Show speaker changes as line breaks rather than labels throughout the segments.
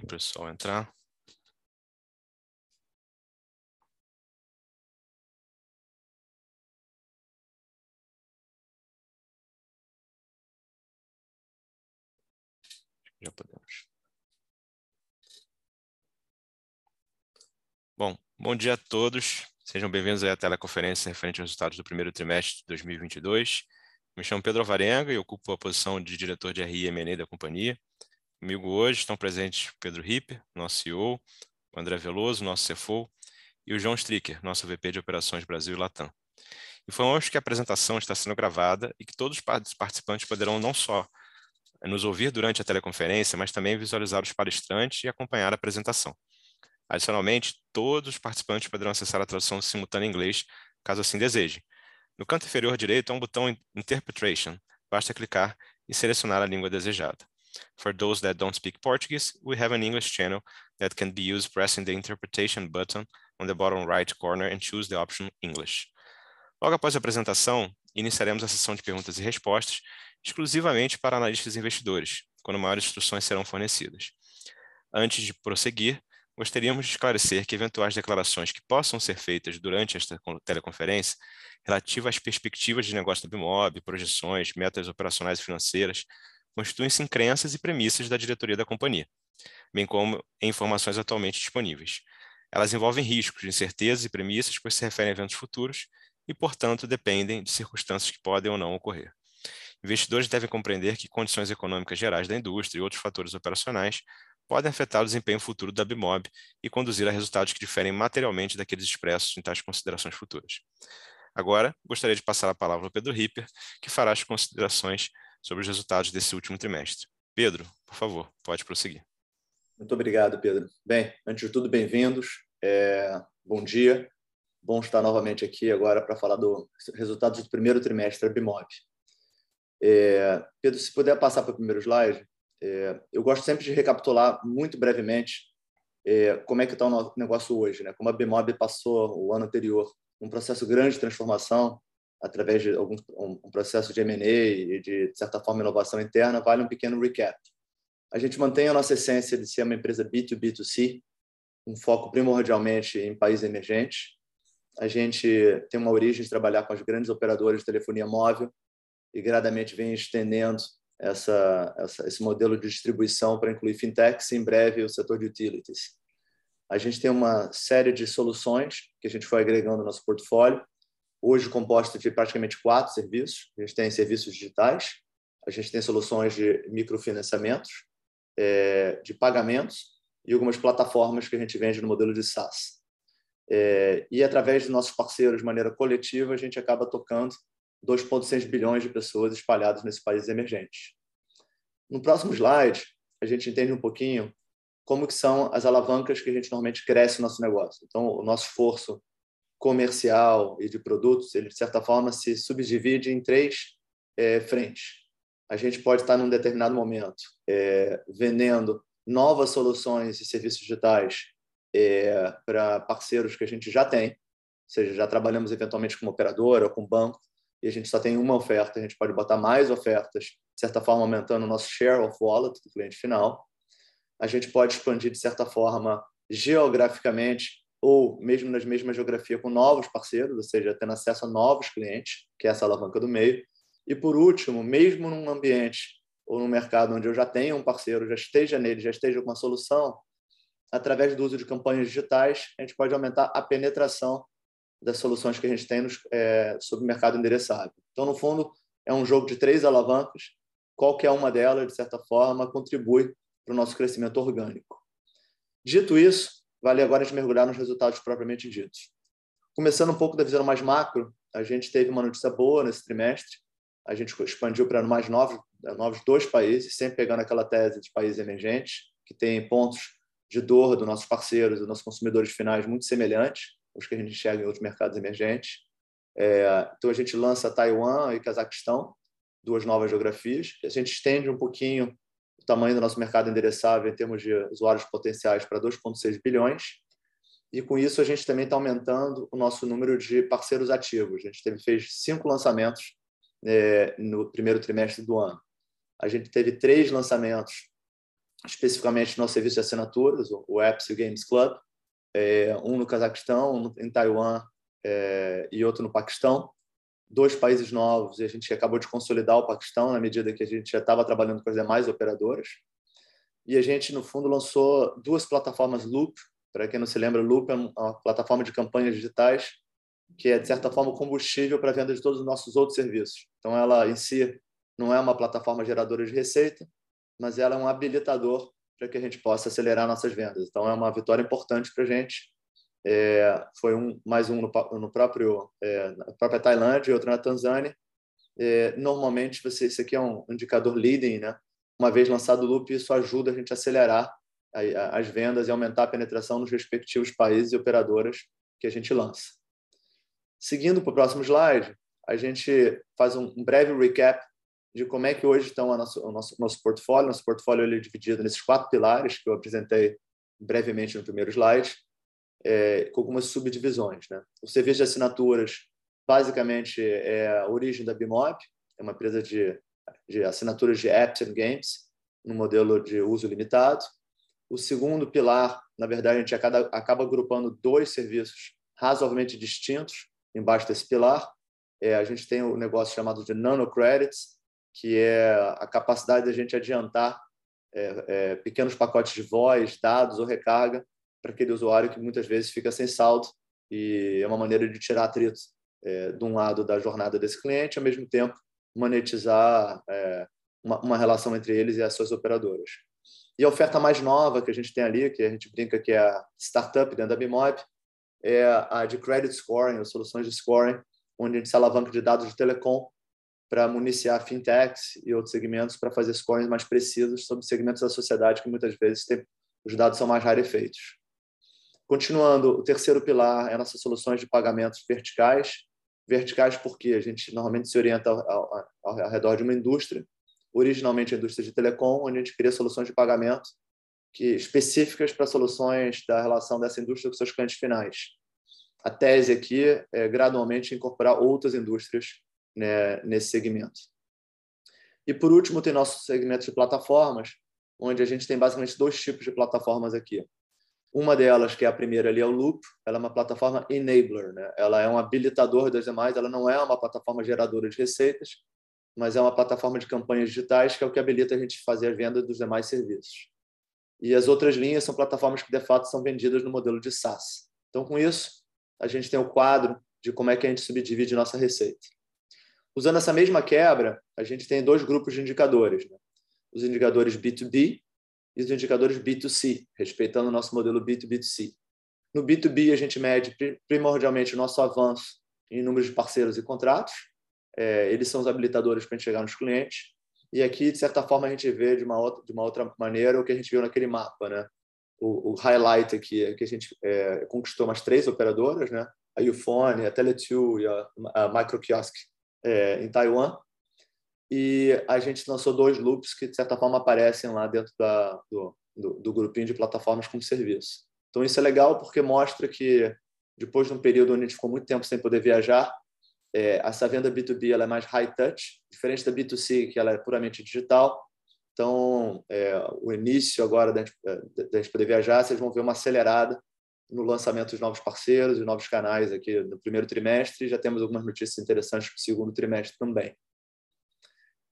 para o pessoal entrar. Já podemos. Bom, bom dia a todos. Sejam bem-vindos à teleconferência referente aos resultados do primeiro trimestre de 2022. Me chamo Pedro Varenga e ocupo a posição de diretor de RI e M&A da companhia. Comigo hoje estão presentes Pedro Ripper, nosso CEO, o André Veloso, nosso CFO, e o João Stricker, nosso VP de Operações Brasil e Latam. Informamos que a apresentação está sendo gravada e que todos os participantes poderão não só nos ouvir durante a teleconferência, mas também visualizar os palestrantes e acompanhar a apresentação. Adicionalmente, todos os participantes poderão acessar a tradução simultânea em inglês, caso assim desejem. No canto inferior direito há um botão Interpretation. Basta clicar e selecionar a língua desejada. For those that don't speak Portuguese, we have an English channel that can be used pressing the interpretation button on the bottom right corner and choose the option English. Logo após a apresentação, iniciaremos a sessão de perguntas e respostas exclusivamente para analistas e investidores, quando maiores instruções serão fornecidas. Antes de prosseguir, gostaríamos de esclarecer que eventuais declarações que possam ser feitas durante esta teleconferência relativas às perspectivas de negócio da Bimob, projeções, metas operacionais e financeiras, constituem-se em crenças e premissas da diretoria da companhia, bem como em informações atualmente disponíveis. Elas envolvem riscos, incertezas e premissas, pois se referem a eventos futuros e, portanto, dependem de circunstâncias que podem ou não ocorrer. Investidores devem compreender que condições econômicas gerais da indústria e outros fatores operacionais podem afetar o desempenho futuro da Bimob e conduzir a resultados que diferem materialmente daqueles expressos em tais considerações futuras. Agora, gostaria de passar a palavra ao Pedro Ripper, que fará as considerações sobre os resultados desse último trimestre. Pedro, por favor, pode prosseguir.
Muito obrigado, Pedro. Bem, antes de tudo, bem-vindos. É... Bom dia. Bom estar novamente aqui agora para falar dos resultados do primeiro trimestre da Bimob. É... Pedro, se puder passar para o primeiro slide. É... Eu gosto sempre de recapitular muito brevemente é... como é que está o negócio hoje, né? Como a Bimob passou o ano anterior um processo grande de transformação, através de algum um processo de M&A e de, de certa forma inovação interna, vale um pequeno recap. A gente mantém a nossa essência de ser uma empresa B2B2C, um foco primordialmente em países emergentes. A gente tem uma origem de trabalhar com as grandes operadoras de telefonia móvel e gradamente vem estendendo essa, essa, esse modelo de distribuição para incluir fintechs e em breve o setor de utilities. A gente tem uma série de soluções que a gente foi agregando no nosso portfólio hoje composta de praticamente quatro serviços. A gente tem serviços digitais, a gente tem soluções de microfinanciamentos, é, de pagamentos e algumas plataformas que a gente vende no modelo de SaaS. É, e através dos nossos parceiros de maneira coletiva, a gente acaba tocando 2,6 bilhões de pessoas espalhadas nesse país emergente. No próximo slide, a gente entende um pouquinho como que são as alavancas que a gente normalmente cresce no nosso negócio. Então, o nosso esforço comercial e de produtos, ele de certa forma se subdivide em três é, frentes. A gente pode estar num determinado momento é, vendendo novas soluções e serviços digitais é, para parceiros que a gente já tem, ou seja, já trabalhamos eventualmente com operadora ou com banco e a gente só tem uma oferta, a gente pode botar mais ofertas, de certa forma aumentando o nosso share of wallet do cliente final. A gente pode expandir de certa forma geograficamente ou mesmo nas mesmas geografias com novos parceiros, ou seja, tendo acesso a novos clientes, que é essa alavanca do meio. E por último, mesmo num ambiente ou num mercado onde eu já tenho um parceiro, já esteja nele, já esteja com uma solução, através do uso de campanhas digitais, a gente pode aumentar a penetração das soluções que a gente tem nos, é, sobre o mercado endereçável. Então, no fundo, é um jogo de três alavancas. Qualquer uma delas, de certa forma, contribui para o nosso crescimento orgânico. Dito isso, vale agora a gente mergulhar nos resultados propriamente ditos. Começando um pouco da visão mais macro, a gente teve uma notícia boa nesse trimestre. A gente expandiu para mais novos, novos dois países, sempre pegando aquela tese de países emergentes, que tem pontos de dor dos nossos parceiros, dos nossos consumidores finais muito semelhantes aos que a gente enxerga em outros mercados emergentes. É, então, a gente lança Taiwan e Cazaquistão, duas novas geografias. A gente estende um pouquinho o tamanho do nosso mercado endereçável em termos de usuários potenciais para 2,6 bilhões. E com isso a gente também está aumentando o nosso número de parceiros ativos. A gente teve, fez cinco lançamentos é, no primeiro trimestre do ano. A gente teve três lançamentos especificamente nosso serviço de assinaturas, o Apps e o Games Club, é, um no Cazaquistão, um em Taiwan é, e outro no Paquistão. Dois países novos e a gente acabou de consolidar o Paquistão na medida que a gente já estava trabalhando com as demais operadoras. E a gente, no fundo, lançou duas plataformas Loop. Para quem não se lembra, Loop é uma plataforma de campanhas digitais que é, de certa forma, combustível para a venda de todos os nossos outros serviços. Então, ela em si não é uma plataforma geradora de receita, mas ela é um habilitador para que a gente possa acelerar nossas vendas. Então, é uma vitória importante para a gente. É, foi um mais um no, no próprio é, na própria Tailândia e outro na Tanzânia. É, normalmente, você, isso aqui é um indicador leading, né? Uma vez lançado o loop, isso ajuda a gente a acelerar as vendas e aumentar a penetração nos respectivos países e operadoras que a gente lança. Seguindo para o próximo slide, a gente faz um breve recap de como é que hoje estão nosso, o nosso, nosso portfólio. Nosso portfólio ele é dividido nesses quatro pilares que eu apresentei brevemente no primeiro slide, é, com algumas subdivisões. Né? O serviço de assinaturas, basicamente, é a origem da Bimob, é uma empresa de, de assinaturas de apps and games, no modelo de uso limitado. O segundo pilar, na verdade, a gente acaba, acaba agrupando dois serviços razoavelmente distintos, embaixo desse pilar. É, a gente tem o um negócio chamado de nano credits, que é a capacidade da gente adiantar é, é, pequenos pacotes de voz, dados ou recarga para aquele usuário que muitas vezes fica sem saldo e é uma maneira de tirar atrito é, de um lado da jornada desse cliente, ao mesmo tempo monetizar é, uma, uma, relação entre eles e as suas operadoras. E a oferta mais nova que a gente tem ali, que a gente brinca que é a startup dentro da Bimob, é a de credit scoring, ou soluções de scoring, onde a gente se alavanca de dados de telecom para municiar fintechs e outros segmentos para fazer scores mais precisos sobre segmentos da sociedade que muitas vezes tem, os dados são mais rarefeitos. Continuando, o terceiro pilar é nossas soluções de pagamentos verticais. Verticais porque a gente normalmente se orienta ao, ao, ao redor de uma indústria, originalmente a indústria de telecom, onde a gente cria soluções de pagamento que específicas para soluções da relação dessa indústria com seus clientes finais. A tese aqui é gradualmente incorporar outras indústrias né, nesse segmento. E por último, tem nosso segmento de plataformas, onde a gente tem basicamente dois tipos de plataformas aqui. Uma delas, que é a primeira ali, é o Loop. Ela é uma plataforma enabler, né? Ela é um habilitador das demais. Ela não é uma plataforma geradora de receitas, mas é uma plataforma de campanhas digitais que é o que habilita a gente fazer a venda dos demais serviços. E as outras linhas são plataformas que, de fato, são vendidas no modelo de SaaS. Então, com isso, a gente tem o quadro de como é que a gente subdivide nossa receita. Usando essa mesma quebra, a gente tem dois grupos de indicadores. Né? Os indicadores B2B e os indicadores B2C, respeitando o nosso modelo B2B2C. No B2B, a gente mede primordialmente o nosso avanço em número de parceiros e contratos. É, eles são os habilitadores para a gente chegar nos clientes. E aqui, de certa forma, a gente vê de uma outra, de uma outra maneira o que a gente viu naquele mapa, né? O, o highlight aqui é que a gente é, conquistou umas três operadoras, né? A Ufone, a Tele2 e a, a Microkiosk é, em Taiwan. E a gente lançou dois loops que, de certa forma, aparecem lá dentro da, do, do, do grupinho de plataformas como serviço. Então, isso é legal porque mostra que, depois de um período onde a gente ficou muito tempo sem poder viajar, é, essa venda B2B ela é mais high touch, diferente da B2C, que ela é puramente digital. Então, é, o início agora da gente, da gente poder viajar, vocês vão ver uma acelerada no lançamento dos novos parceiros e novos canais aqui no primeiro trimestre. Já temos algumas notícias interessantes para o segundo trimestre também.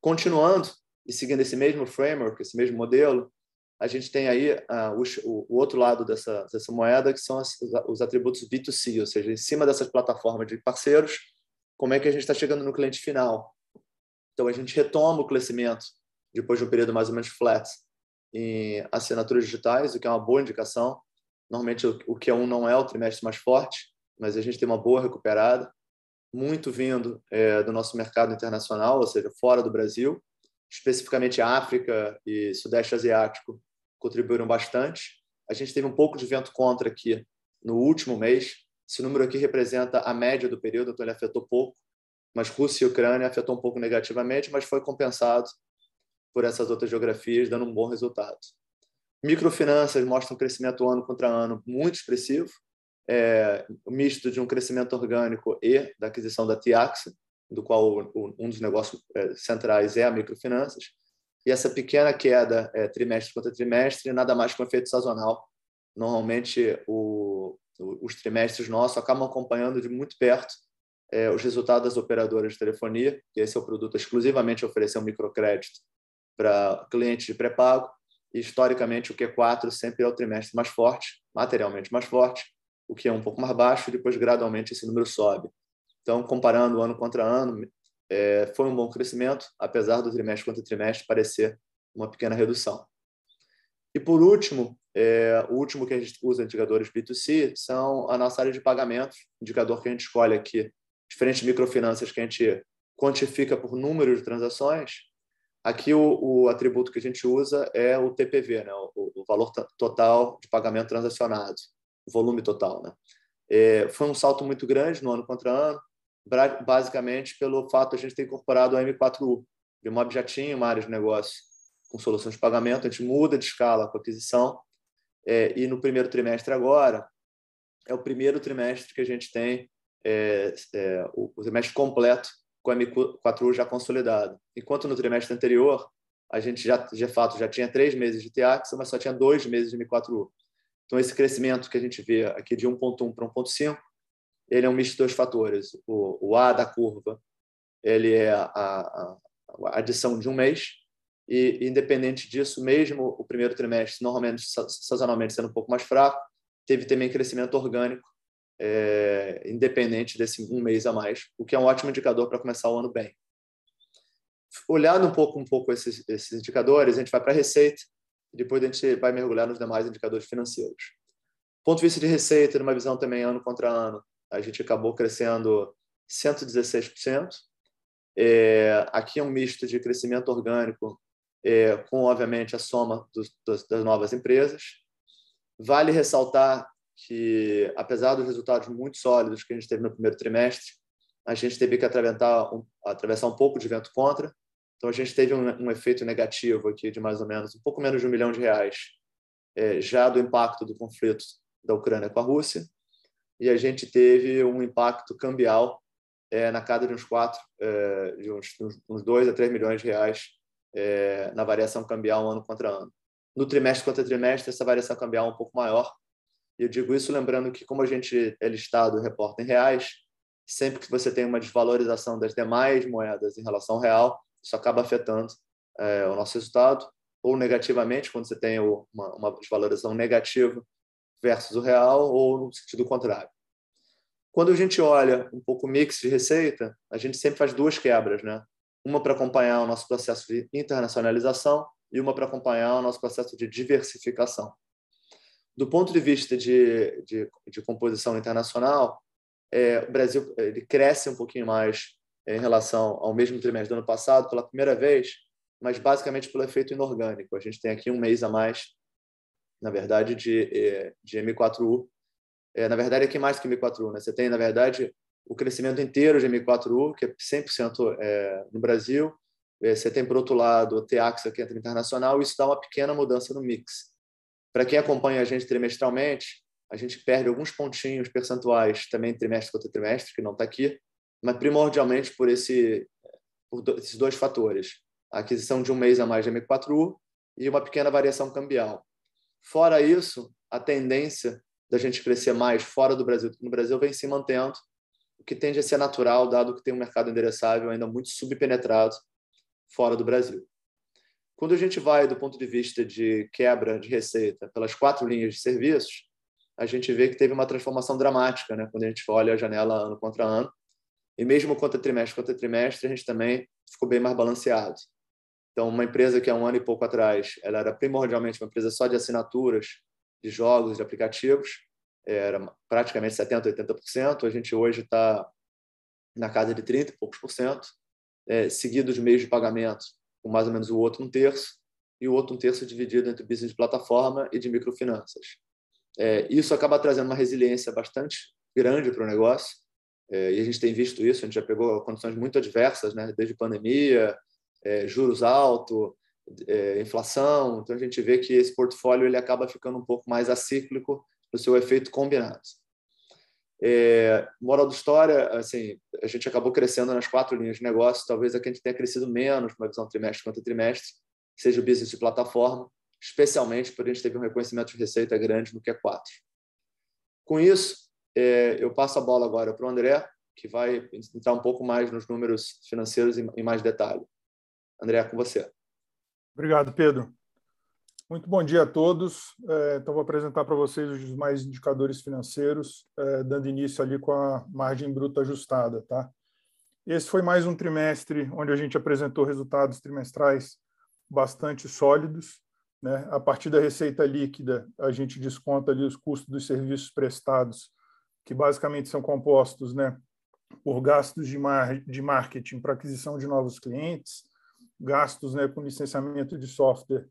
Continuando e seguindo esse mesmo framework, esse mesmo modelo, a gente tem aí uh, o, o, outro lado dessa, dessa moeda, que são as, os atributos B2C, ou seja, em cima dessas plataformas de parceiros, como é que a gente está chegando no cliente final. Então, a gente retoma o crescimento depois de um período mais ou menos flat em assinaturas digitais, o que é uma boa indicação. Normalmente, o Q1 não é o trimestre mais forte, mas a gente tem uma boa recuperada, muito vindo é, do nosso mercado internacional, ou seja, fora do Brasil, especificamente África e Sudeste Asiático contribuíram bastante. A gente teve um pouco de vento contra aqui no último mês, esse número aqui representa a média do período, então ele afetou pouco, mas Rússia e Ucrânia afetou um pouco negativamente, mas foi compensado por essas outras geografias, dando um bom resultado. Microfinanças mostram um crescimento ano contra ano muito expressivo, é, misto de um crescimento orgânico e da aquisição da Tiaxa, do qual um dos negócios é, centrais é a microfinanças. e essa pequena queda é, trimestre contra trimestre nada mais que um efeito sazonal. Normalmente, o, os trimestres nossos acabam acompanhando de muito perto é, os resultados das operadoras de telefonia, que esse é o produto exclusivamente oferecer um microcrédito para clientes de pré-pago. Historicamente, o Q4 sempre é o trimestre mais forte, materialmente mais forte, o que é um pouco mais baixo, e depois gradualmente esse número sobe. Então, comparando ano contra ano, é, foi um bom crescimento, apesar do trimestre contra trimestre parecer uma pequena redução. E por último, é, o último que a gente usa indicadores B2C são a nossa área de pagamentos, indicador que a gente escolhe aqui, diferentes microfinanças que a gente quantifica por número de transações. Aqui o, o atributo que a gente usa é o TPV, né? o, o valor total de pagamento transacionado, volume total. Né? É, foi um salto muito grande no ano contra ano, basicamente pelo fato de a gente ter incorporado a M4U. O Bimob já tinha uma área de negócio com soluções de pagamento, a gente muda de escala com a aquisição, é, e no primeiro trimestre agora, é o primeiro trimestre que a gente tem é, é, o, o, trimestre completo com a M4U já consolidado. Enquanto no trimestre anterior, a gente já, de fato, já tinha três meses de TEAX, mas só tinha dois meses de M4U. Então, esse crescimento que a gente vê aqui de 1.1 para 1.5 ele é um misto de dois fatores. O, o A da curva ele é a, a, a, adição de um mês e, independente disso, mesmo o primeiro trimestre, normalmente, sazonalmente, sendo um pouco mais fraco, teve também crescimento orgânico, é, independente desse um mês a mais, o que é um ótimo indicador para começar o ano bem. Olhando um pouco, um pouco esses, esses indicadores, a gente vai para a receita, e depois a gente vai mergulhar nos demais indicadores financeiros. Do ponto de vista de receita, numa visão também ano contra ano, a gente acabou crescendo 116%. É, aqui é um misto de crescimento orgânico é, com, obviamente, a soma dos, das, das novas empresas. Vale ressaltar que, apesar dos resultados muito sólidos que a gente teve no primeiro trimestre, a gente teve que atravessar um, atravessar um pouco de vento contra. Então, a gente teve um, um, efeito negativo aqui de mais ou menos um pouco menos de um milhão de reais é, já do impacto do conflito da Ucrânia com a Rússia e a gente teve um impacto cambial é, na casa de uns quatro, é, de uns, uns dois a três milhões de reais é, na variação cambial ano contra ano. No trimestre contra trimestre, essa variação cambial é um pouco maior. E eu digo isso lembrando que, como a gente é listado e reporta em reais, sempre que você tem uma desvalorização das demais moedas em relação ao real, isso acaba afetando é, o nosso resultado, ou negativamente, quando você tem uma, uma desvalorização negativa versus o real ou no sentido contrário. Quando a gente olha um pouco o mix de receita, a gente sempre faz duas quebras, né? Uma para acompanhar o nosso processo de internacionalização e uma para acompanhar o nosso processo de diversificação. Do ponto de vista de, de, de composição internacional, é, o Brasil ele cresce um pouquinho mais em relação ao mesmo trimestre do ano passado, pela primeira vez, mas basicamente pelo efeito inorgânico. A gente tem aqui um mês a mais na verdade, de, eh, de M4U. É, na verdade, aqui mais que M4U. Né? Você tem, na verdade, o crescimento inteiro de M4U, que é 100% é, no Brasil. É, você tem, por outro lado, o TEAX, que entra internacional, isso dá uma pequena mudança no mix. Para quem acompanha a gente trimestralmente, a gente perde alguns pontinhos percentuais também trimestre contra trimestre, que não está aqui, mas primordialmente por, esse, por esses dois fatores. A aquisição de um mês a mais de M4U e uma pequena variação cambial. Fora isso, a tendência da gente crescer mais fora do Brasil do que no Brasil vem se mantendo, o que tende a ser natural, dado que tem um mercado endereçável ainda muito subpenetrado fora do Brasil. Quando a gente vai do ponto de vista de quebra de receita pelas quatro linhas de serviços, a gente vê que teve uma transformação dramática, né? quando a gente olha a janela ano contra ano. E mesmo contra trimestre contra trimestre, a gente também ficou bem mais balanceado. Então, uma empresa que há um ano e pouco atrás ela era primordialmente uma empresa só de assinaturas de jogos, de aplicativos, era praticamente 70%, 80%. A gente hoje está na casa de 30 e poucos por cento, é, seguido de meios de pagamento, com mais ou menos o outro um terço, e o outro um terço dividido entre business de plataforma e de microfinanças. É, isso acaba trazendo uma resiliência bastante grande para o negócio, é, e a gente tem visto isso, a gente já pegou condições muito adversas, né, desde pandemia, é, juros altos, é, inflação. Então a gente vê que esse portfólio ele acaba ficando um pouco mais acíclico no seu efeito combinado. É, moral da história, assim, a gente acabou crescendo nas quatro linhas de negócio, talvez a que a gente tenha crescido menos, uma visão trimestre contra trimestre, seja o business de plataforma, especialmente porque a gente teve um reconhecimento de receita grande no Q4. Com isso, é, eu passo a bola agora para o André, que vai entrar um pouco mais nos números financeiros em mais detalhe. André, com você.
Obrigado, Pedro. Muito bom dia a todos. É, então, vou apresentar para vocês os mais indicadores financeiros, é, dando início ali com a margem bruta ajustada. Tá? Esse foi mais um trimestre onde a gente apresentou resultados trimestrais bastante sólidos. Né? A partir da receita líquida, a gente desconta ali os custos dos serviços prestados, que basicamente são compostos né, por gastos de, mar de marketing para aquisição de novos clientes, gastos né, com licenciamento de software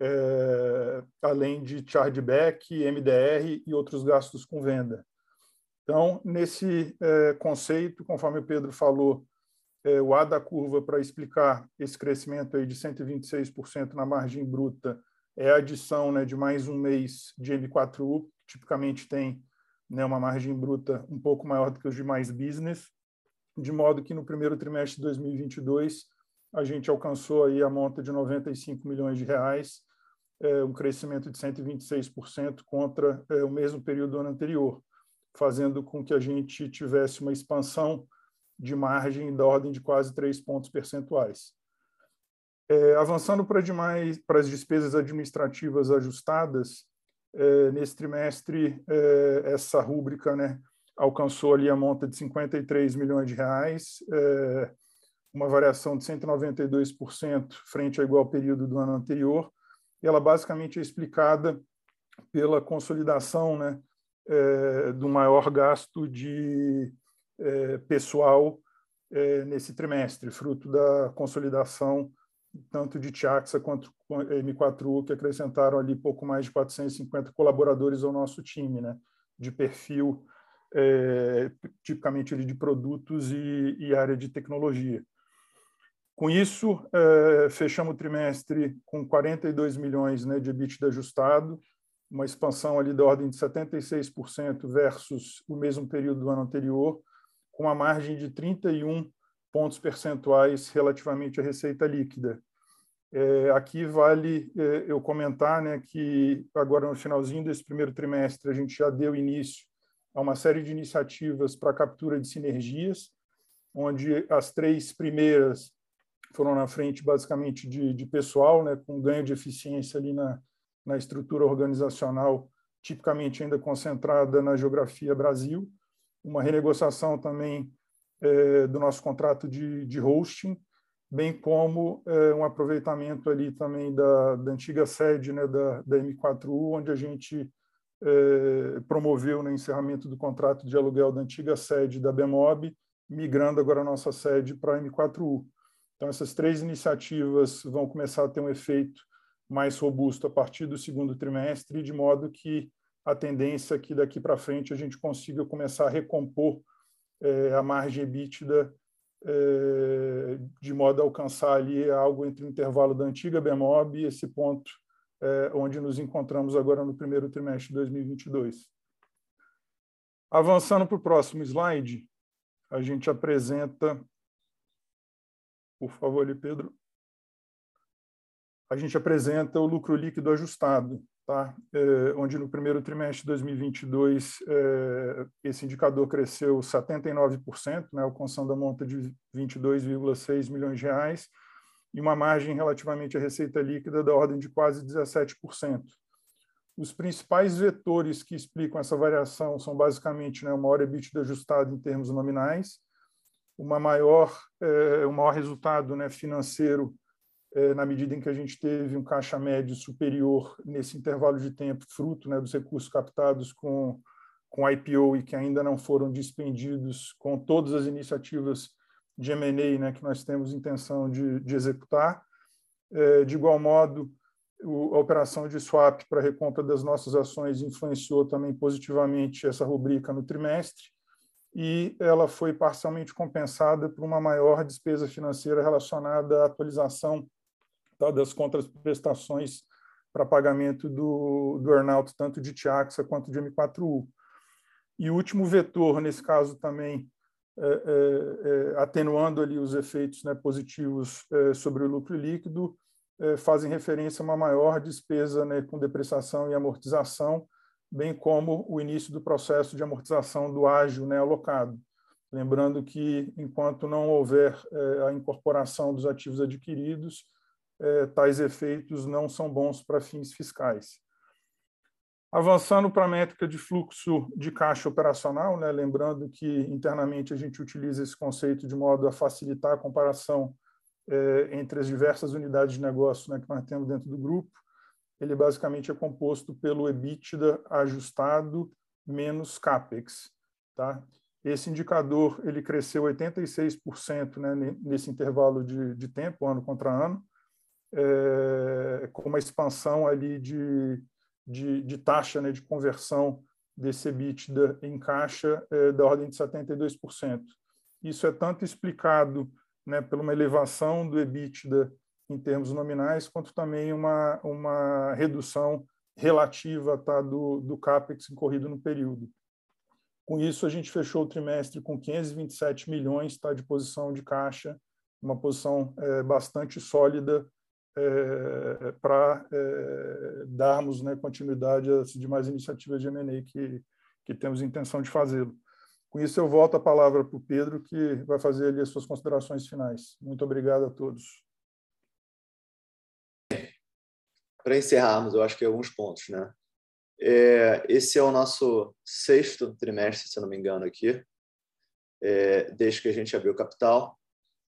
é, além de chargeback, MDR e outros gastos com venda. Então, nesse é, conceito, conforme o Pedro falou, é, o A da curva para explicar esse crescimento aí de 126% na margem bruta é a adição né, de mais um mês de M4U, que tipicamente tem né, uma margem bruta um pouco maior do que os demais business, de modo que no primeiro trimestre de 2022 a gente alcançou aí a monta de 95 milhões de reais, é, um crescimento de 126% contra é, o mesmo período do ano anterior, fazendo com que a gente tivesse uma expansão de margem da ordem de quase 3 pontos percentuais. É, avançando para, demais, para as despesas administrativas ajustadas, é, nesse trimestre, é, essa rúbrica né, alcançou ali a monta de 53 milhões de reais, é, uma variação de 192% frente ao igual período do ano anterior. Ela basicamente é explicada pela consolidação né, do maior gasto de pessoal nesse trimestre, fruto da consolidação tanto de Tiaxa quanto M4U, que acrescentaram ali pouco mais de 450 colaboradores ao nosso time, né, de perfil é, tipicamente ali de produtos e, e área de tecnologia. Com isso, é, fechamos o trimestre com 42 milhões né, de EBITDA ajustado, uma expansão ali da ordem de 76% versus o mesmo período do ano anterior, com uma margem de 31 pontos percentuais relativamente à receita líquida. É, aqui vale é, eu comentar né, que agora no finalzinho desse primeiro trimestre a gente já deu início a uma série de iniciativas para captura de sinergias, onde as três primeiras foram na frente basicamente de, de pessoal, né, com ganho de eficiência ali na, na estrutura organizacional, tipicamente ainda concentrada na geografia Brasil, uma renegociação também é, do nosso contrato de, de hosting, bem como é, um aproveitamento ali também da, da antiga sede né, da, da M4U, onde a gente é, promoveu no encerramento do contrato de aluguel da antiga sede da Bemob, migrando agora a nossa sede para a M4U. Então, essas três iniciativas vão começar a ter um efeito mais robusto a partir do segundo trimestre, de modo que a tendência é que daqui para frente a gente consiga começar a recompor é, a margem EBITDA de modo a alcançar ali algo entre o intervalo da antiga Bemob e esse ponto é, onde nos encontramos agora no primeiro trimestre de 2022. Avançando para o próximo slide, a gente apresenta por favor, ali, Pedro. A gente apresenta o lucro líquido ajustado, tá? É, onde no primeiro trimestre de 2022 é, esse indicador cresceu 79%, né, alcançando a monta de 22,6 milhões de reais, e uma margem relativamente à receita líquida da ordem de quase 17%. Os principais vetores que explicam essa variação são basicamente né, uma hora EBITDA ajustada em termos nominais, uma maior, é, um maior resultado né, financeiro na medida em que a gente teve um caixa médio superior nesse intervalo de tempo, fruto né, dos recursos captados com, com IPO e que ainda não foram dispendidos com todas as iniciativas de M&A né, que nós temos intenção de, de executar. É, de igual modo, a operação de swap para recompra das nossas ações influenciou também positivamente essa rubrica no trimestre e ela foi parcialmente compensada por uma maior despesa financeira relacionada à atualização tá, das contraprestações para pagamento do, do earnout, tanto de Tiaxa quanto de M4U. E o último vetor, nesse caso também, é, é, é, atenuando ali os efeitos né, positivos é, sobre o lucro líquido, é, fazem referência a uma maior despesa né, com depreciação e amortização, bem como o início do processo de amortização do ágio né, alocado. Lembrando que, enquanto não houver a incorporação dos ativos adquiridos, é, tais efeitos não são bons para fins fiscais. Avançando para a métrica de fluxo de caixa operacional, né, lembrando que internamente a gente utiliza esse conceito de modo a facilitar a comparação é, entre as diversas unidades de negócio né, que nós temos dentro do grupo. Ele basicamente é composto pelo EBITDA ajustado menos CAPEX. Tá? Esse indicador ele cresceu 86% né, nesse intervalo de, de tempo, ano contra ano, é, com uma expansão ali de de, de taxa né, de conversão desse EBITDA em caixa é, da ordem de 72%. Isso é tanto explicado né, por uma elevação do EBITDA em termos nominais, quanto também uma, uma redução relativa tá, do, do CAPEX incorrido no período. Com isso, a gente fechou o trimestre com 527 milhões tá, de posição de caixa, uma posição é, bastante sólida é, para é, darmos né, continuidade às demais iniciativas de M&A que, que temos intenção de fazê-lo. Com isso, eu volto a palavra para o Pedro, que vai fazer ali as suas considerações finais. Muito obrigado a todos.
Para encerrarmos, eu acho que alguns pontos, né? É, esse é o nosso sexto trimestre, se eu não me engano, aqui, é, desde que a gente abriu o capital,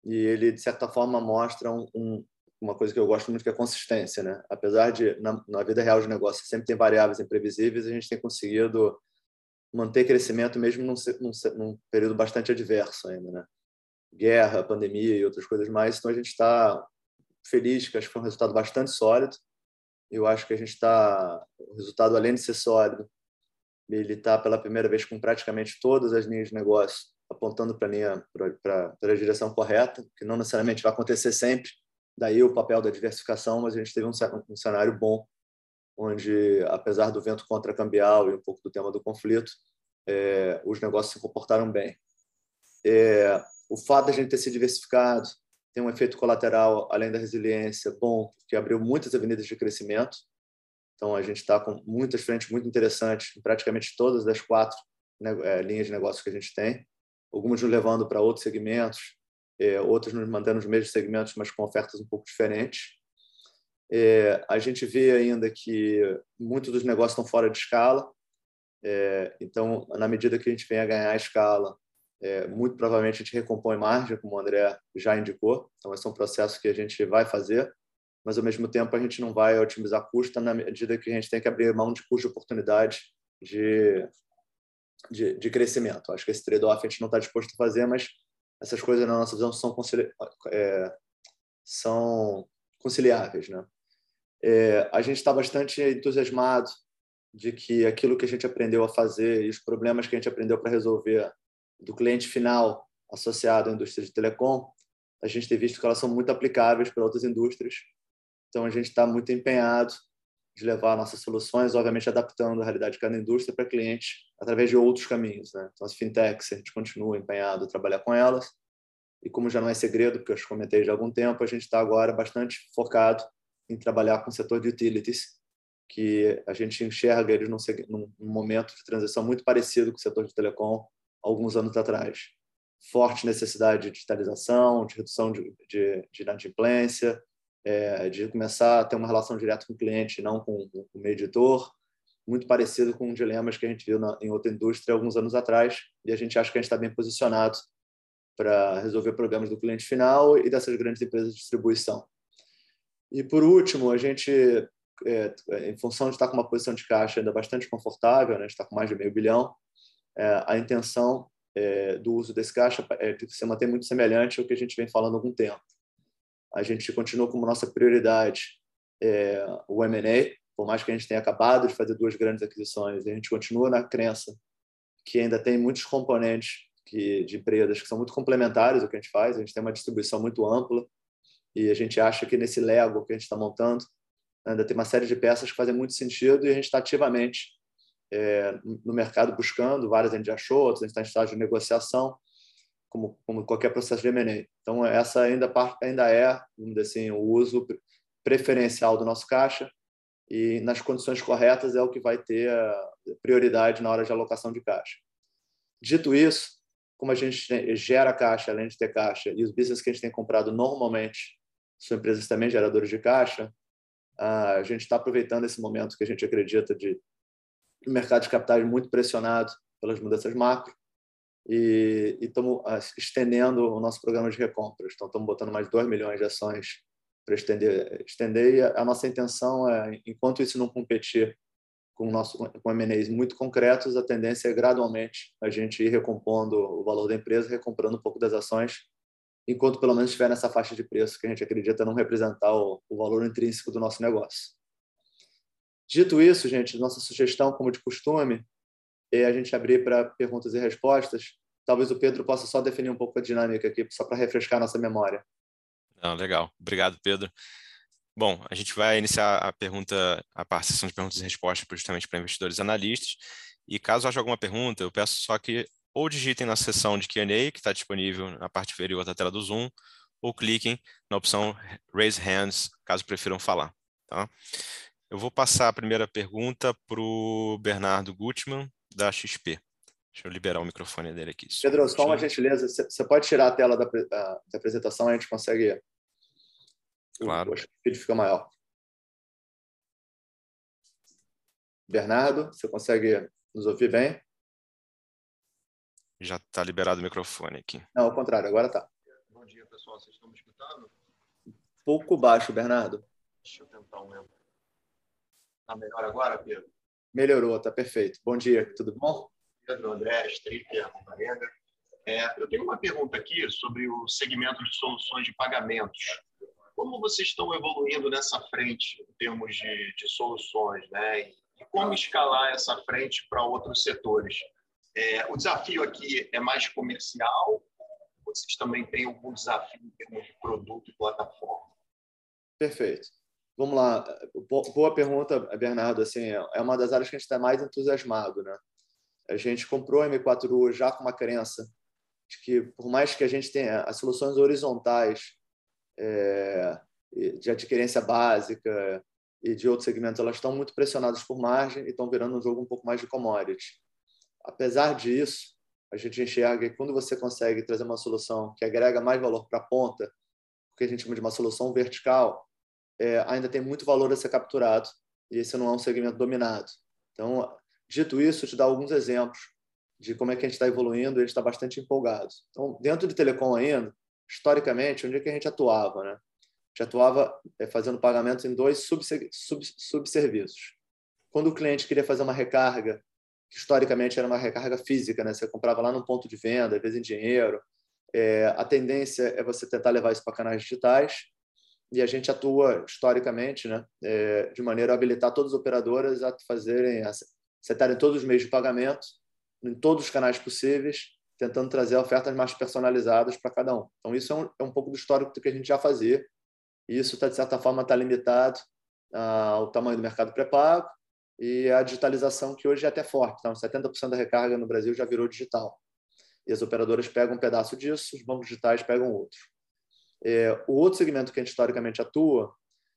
e ele, de certa forma, mostra um, um, uma coisa que eu gosto muito que é consistência, né? Apesar de na, na vida real de negócio sempre tem variáveis imprevisíveis, a gente tem conseguido manter crescimento mesmo num, num, num período bastante adverso ainda, né? Guerra, pandemia e outras coisas mais. Então a gente está feliz, que acho que foi um resultado bastante sólido. Eu acho que a gente está o resultado além de ser sólido, ele está pela primeira vez com praticamente todas as linhas de negócio apontando para para a direção correta, que não necessariamente vai acontecer sempre, Daí o papel da diversificação, mas a gente teve um, cenário bom, onde, apesar do vento contra-cambial e um pouco do tema do conflito, é, os negócios se comportaram bem. É, o fato de a gente ter se diversificado tem um efeito colateral, além da resiliência, bom, que abriu muitas avenidas de crescimento. Então, a gente está com muitas frentes muito interessantes em praticamente todas as quatro né, é, linhas de negócio que a gente tem, algumas nos levando para outros segmentos, é, outros nos mantendo nos mesmos segmentos, mas com ofertas um pouco diferentes. É, a gente vê ainda que muitos dos negócios estão fora de escala, é, então, na medida que a gente venha a ganhar a escala, é, muito provavelmente a gente recompõe margem, como o André já indicou. Então, esse é um processo que a gente vai fazer, mas ao mesmo tempo a gente não vai otimizar custo na medida que a gente tem que abrir mão de custo de oportunidade de, de, de crescimento. Acho que esse trade-off a gente não está disposto a fazer, mas essas coisas, na nossa visão, são, é, são conciliáveis. Né? É, a gente está bastante entusiasmado de que aquilo que a gente aprendeu a fazer e os problemas que a gente aprendeu para resolver do cliente final associado à indústria de telecom, a gente tem visto que elas são muito aplicáveis para outras indústrias. Então, a gente está muito empenhado de levar nossas soluções, obviamente adaptando a realidade de cada indústria para clientes através de outros caminhos. Né? Então, as fintechs, a gente continua empenhado a trabalhar com elas. E como já não é segredo, porque eu já comentei já há algum tempo, a gente está agora bastante focado em trabalhar com o setor de utilities, que a gente enxerga eles num, num momento de transição muito parecido com o setor de telecom alguns anos atrás. Forte necessidade de digitalização, de redução de, de, de inadimplência, é, de começar a ter uma relação direta com o cliente, não com, com o mediador, muito parecido com dilemas que a gente viu na, em outra indústria alguns anos atrás, e a gente acha que a gente está bem posicionado para resolver problemas do cliente final e dessas grandes empresas de distribuição. E por último, a gente, é, em função de estar com uma posição de caixa ainda bastante confortável, né, a gente está com mais de meio bilhão, é, a intenção é, do uso desse caixa é se manter muito semelhante ao que a gente vem falando há algum tempo a gente continua como nossa prioridade é, o M&A, por mais que a gente tenha acabado de fazer duas grandes aquisições, a gente continua na crença que ainda tem muitos componentes que, de empresas que são muito complementares ao que a gente faz, a gente tem uma distribuição muito ampla e a gente acha que nesse Lego que a gente está montando ainda tem uma série de peças que fazem muito sentido e a gente está ativamente é, no mercado buscando, várias a gente achou, outras a gente está em estágio de negociação, como, como qualquer processo de M&A. Então, essa ainda, ainda é, vamos dizer assim, o uso preferencial do nosso caixa e nas condições corretas é o que vai ter prioridade na hora de alocação de caixa. Dito isso, como a gente gera caixa, além de ter caixa, e os business que a gente tem comprado normalmente são empresas também geradoras de caixa, a gente está aproveitando esse momento que a gente acredita de mercado de capitais muito pressionado pelas mudanças macro e estamos estendendo o nosso programa de recompras. Então, estamos botando mais 2 milhões de ações para estender, estender e a nossa intenção é, enquanto isso não competir com nosso com M&As muito concretos, a tendência é gradualmente a gente ir recompondo o valor da empresa, recomprando um pouco das ações, enquanto pelo menos estiver nessa faixa de preço que a gente acredita não representar o, o valor intrínseco do nosso negócio. Dito isso, gente, nossa sugestão, como de costume, é a gente abrir para perguntas e respostas. Talvez o Pedro possa só definir um pouco a dinâmica aqui, só para refrescar nossa memória.
Legal. Obrigado, Pedro. Bom, a gente vai iniciar a pergunta, a sessão de perguntas e respostas justamente para investidores e analistas. E caso haja alguma pergunta, eu peço só que ou digitem na seção de Q&A, que está disponível na parte inferior da tela do Zoom, ou cliquem na opção Raise Hands, caso prefiram falar. Tá? Eu vou passar a primeira pergunta para o Bernardo Gutmann, da XP. Deixa eu liberar o microfone dele aqui.
Pedro, só uma gentileza, você pode tirar a tela da, da apresentação, a gente consegue
Claro.
Acho que o vídeo fica maior. Bernardo, você consegue nos ouvir bem?
Já está liberado o microfone aqui.
Não, ao contrário, agora está.
Bom dia, pessoal. Vocês estão me escutando?
Pouco baixo, Bernardo.
Deixa eu tentar um. Está melhor agora, Pedro?
Melhorou, está perfeito. Bom dia, tudo bom?
Pedro, André, Stripper, Marenga. É, eu tenho uma pergunta aqui sobre o segmento de soluções de pagamentos. Como vocês estão evoluindo nessa frente em termos de, de soluções, né? E como escalar essa frente para outros setores? É, o desafio aqui é mais comercial? Vocês também têm algum desafio em termos de produto e plataforma?
Perfeito. Vamos lá. Boa pergunta, Bernardo. Assim, é uma das áreas que a gente está mais entusiasmado, né? A gente comprou a M4U já com uma crença de que, por mais que a gente tenha as soluções horizontais é, de adquirência básica e de outros segmentos, elas estão muito pressionadas por margem e estão virando um jogo um pouco mais de commodity. Apesar disso, a gente enxerga que quando você consegue trazer uma solução que agrega mais valor para a ponta, o que a gente chama de uma solução vertical, é, ainda tem muito valor a ser capturado e esse não é um segmento dominado. Então, dito isso, te dar alguns exemplos de como é que a gente está evoluindo a gente está bastante empolgado. Então, dentro de telecom ainda, historicamente, onde é que a gente atuava, né? A gente atuava é, fazendo pagamentos em dois subserviços. Quando o cliente queria fazer uma recarga, que historicamente era uma recarga física, né? Você comprava lá no ponto de venda, às vezes em dinheiro. É, a tendência é você tentar levar isso para canais digitais e a gente atua historicamente, né? É, de maneira a habilitar todas as operadoras a fazerem, a setarem todos os meios de pagamento em todos os canais possíveis tentando trazer ofertas mais personalizadas para cada um. Então, isso é um, é um pouco do histórico do que a gente já fazia. E isso, tá, de certa forma, está limitado ao tamanho do mercado pré-pago e a digitalização, que hoje é até forte. Então, 70% da recarga no Brasil já virou digital. E as operadoras pegam um pedaço disso, os bancos digitais pegam outro. É, o outro segmento que a gente historicamente atua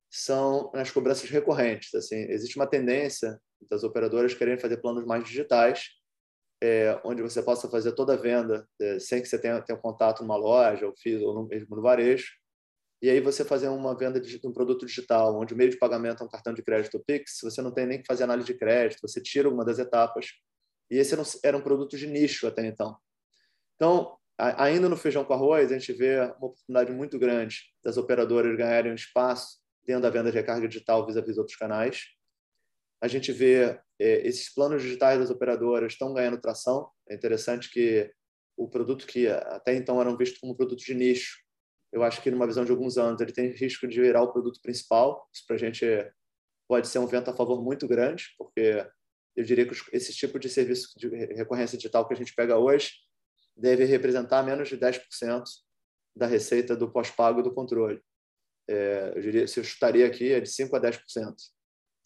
são nas cobranças recorrentes. Assim, existe uma tendência das operadoras quererem fazer planos mais digitais, é, onde você possa fazer toda a venda é, sem que você tenha, tenha um contato numa loja ou, ou no, mesmo no varejo. E aí você fazer uma venda de um produto digital, onde o meio de pagamento é um cartão de crédito Pix, você não tem nem que fazer análise de crédito, você tira uma das etapas. E esse era um, era um produto de nicho até então. Então, ainda no feijão com arroz, a gente vê uma oportunidade muito grande das operadoras ganharem um espaço dentro da venda de recarga digital vis-à-vis -vis outros canais. A gente vê é, esses planos digitais das operadoras estão ganhando tração. É interessante que o produto que até então eram vistos como produto de nicho, eu acho que numa visão de alguns anos ele tem risco de virar o produto principal. Isso para a gente pode ser um vento a favor muito grande, porque eu diria que esse tipo de serviço de recorrência digital que a gente pega hoje deve representar menos de 10% da receita do pós-pago do controle. É, eu diria, se eu chutaria aqui, é de 5% a 10%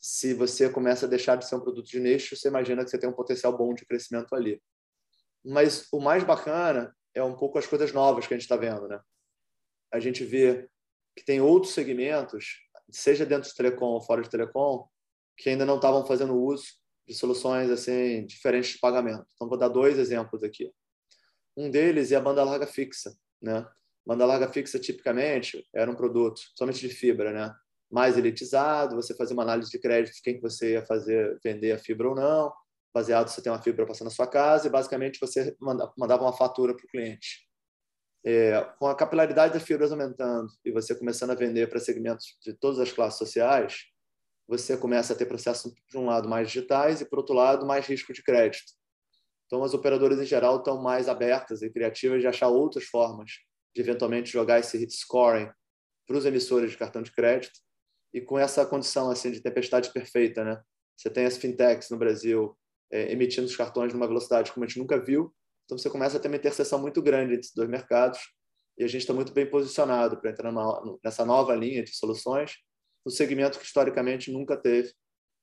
se você começa a deixar de ser um produto de nicho, você imagina que você tem um potencial bom de crescimento ali. Mas o mais bacana é um pouco as coisas novas que a gente está vendo, né? A gente vê que tem outros segmentos seja dentro de telecom ou fora de telecom, que ainda não estavam fazendo uso de soluções assim diferentes de pagamento. Então vou dar dois exemplos aqui. Um deles é a banda larga fixa, né? Banda larga fixa tipicamente era um produto somente de fibra, né? Mais elitizado, você fazia uma análise de crédito de quem que você ia fazer vender a fibra ou não, baseado se você tem uma fibra passando na sua casa e basicamente você mandava uma fatura para o cliente. É, com a capilaridade das fibras aumentando e você começando a vender para segmentos de todas as classes sociais, você começa a ter processos, de um lado, mais digitais e, por outro lado, mais risco de crédito. Então, as operadoras, em geral, estão mais abertas e criativas de achar outras formas de, eventualmente, jogar esse scoring para os emissores de cartão de crédito. E com essa condição assim de tempestade perfeita, né? Você tem as fintechs no Brasil é, emitindo os cartões numa velocidade como a gente nunca viu. Então, você começa a ter uma interseção muito grande entre os dois mercados e a gente está muito bem posicionado para entrar nessa nova linha de soluções no segmento que historicamente nunca teve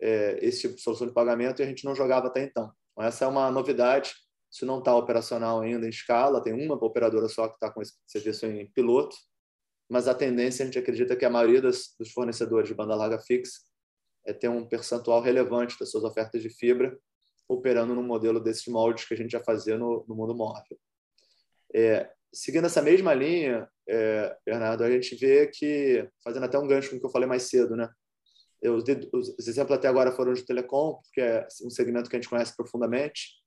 é, esse tipo de solução de pagamento e a gente não jogava até então. Então essa é uma novidade. Isso não está operacional ainda em escala, tem uma operadora só que está com esse serviço em piloto, mas a tendência a gente acredita que a maioria das, dos fornecedores de banda larga fixa é ter um percentual relevante das suas ofertas de fibra operando no modelo desses moldes que a gente já fazia no, no mundo móvel. É, seguindo essa mesma linha, é, Bernardo, a gente vê que, fazendo até um gancho com o que eu falei mais cedo, né? Eu, os exemplos até agora foram de telecom, porque é um segmento que a gente conhece profundamente,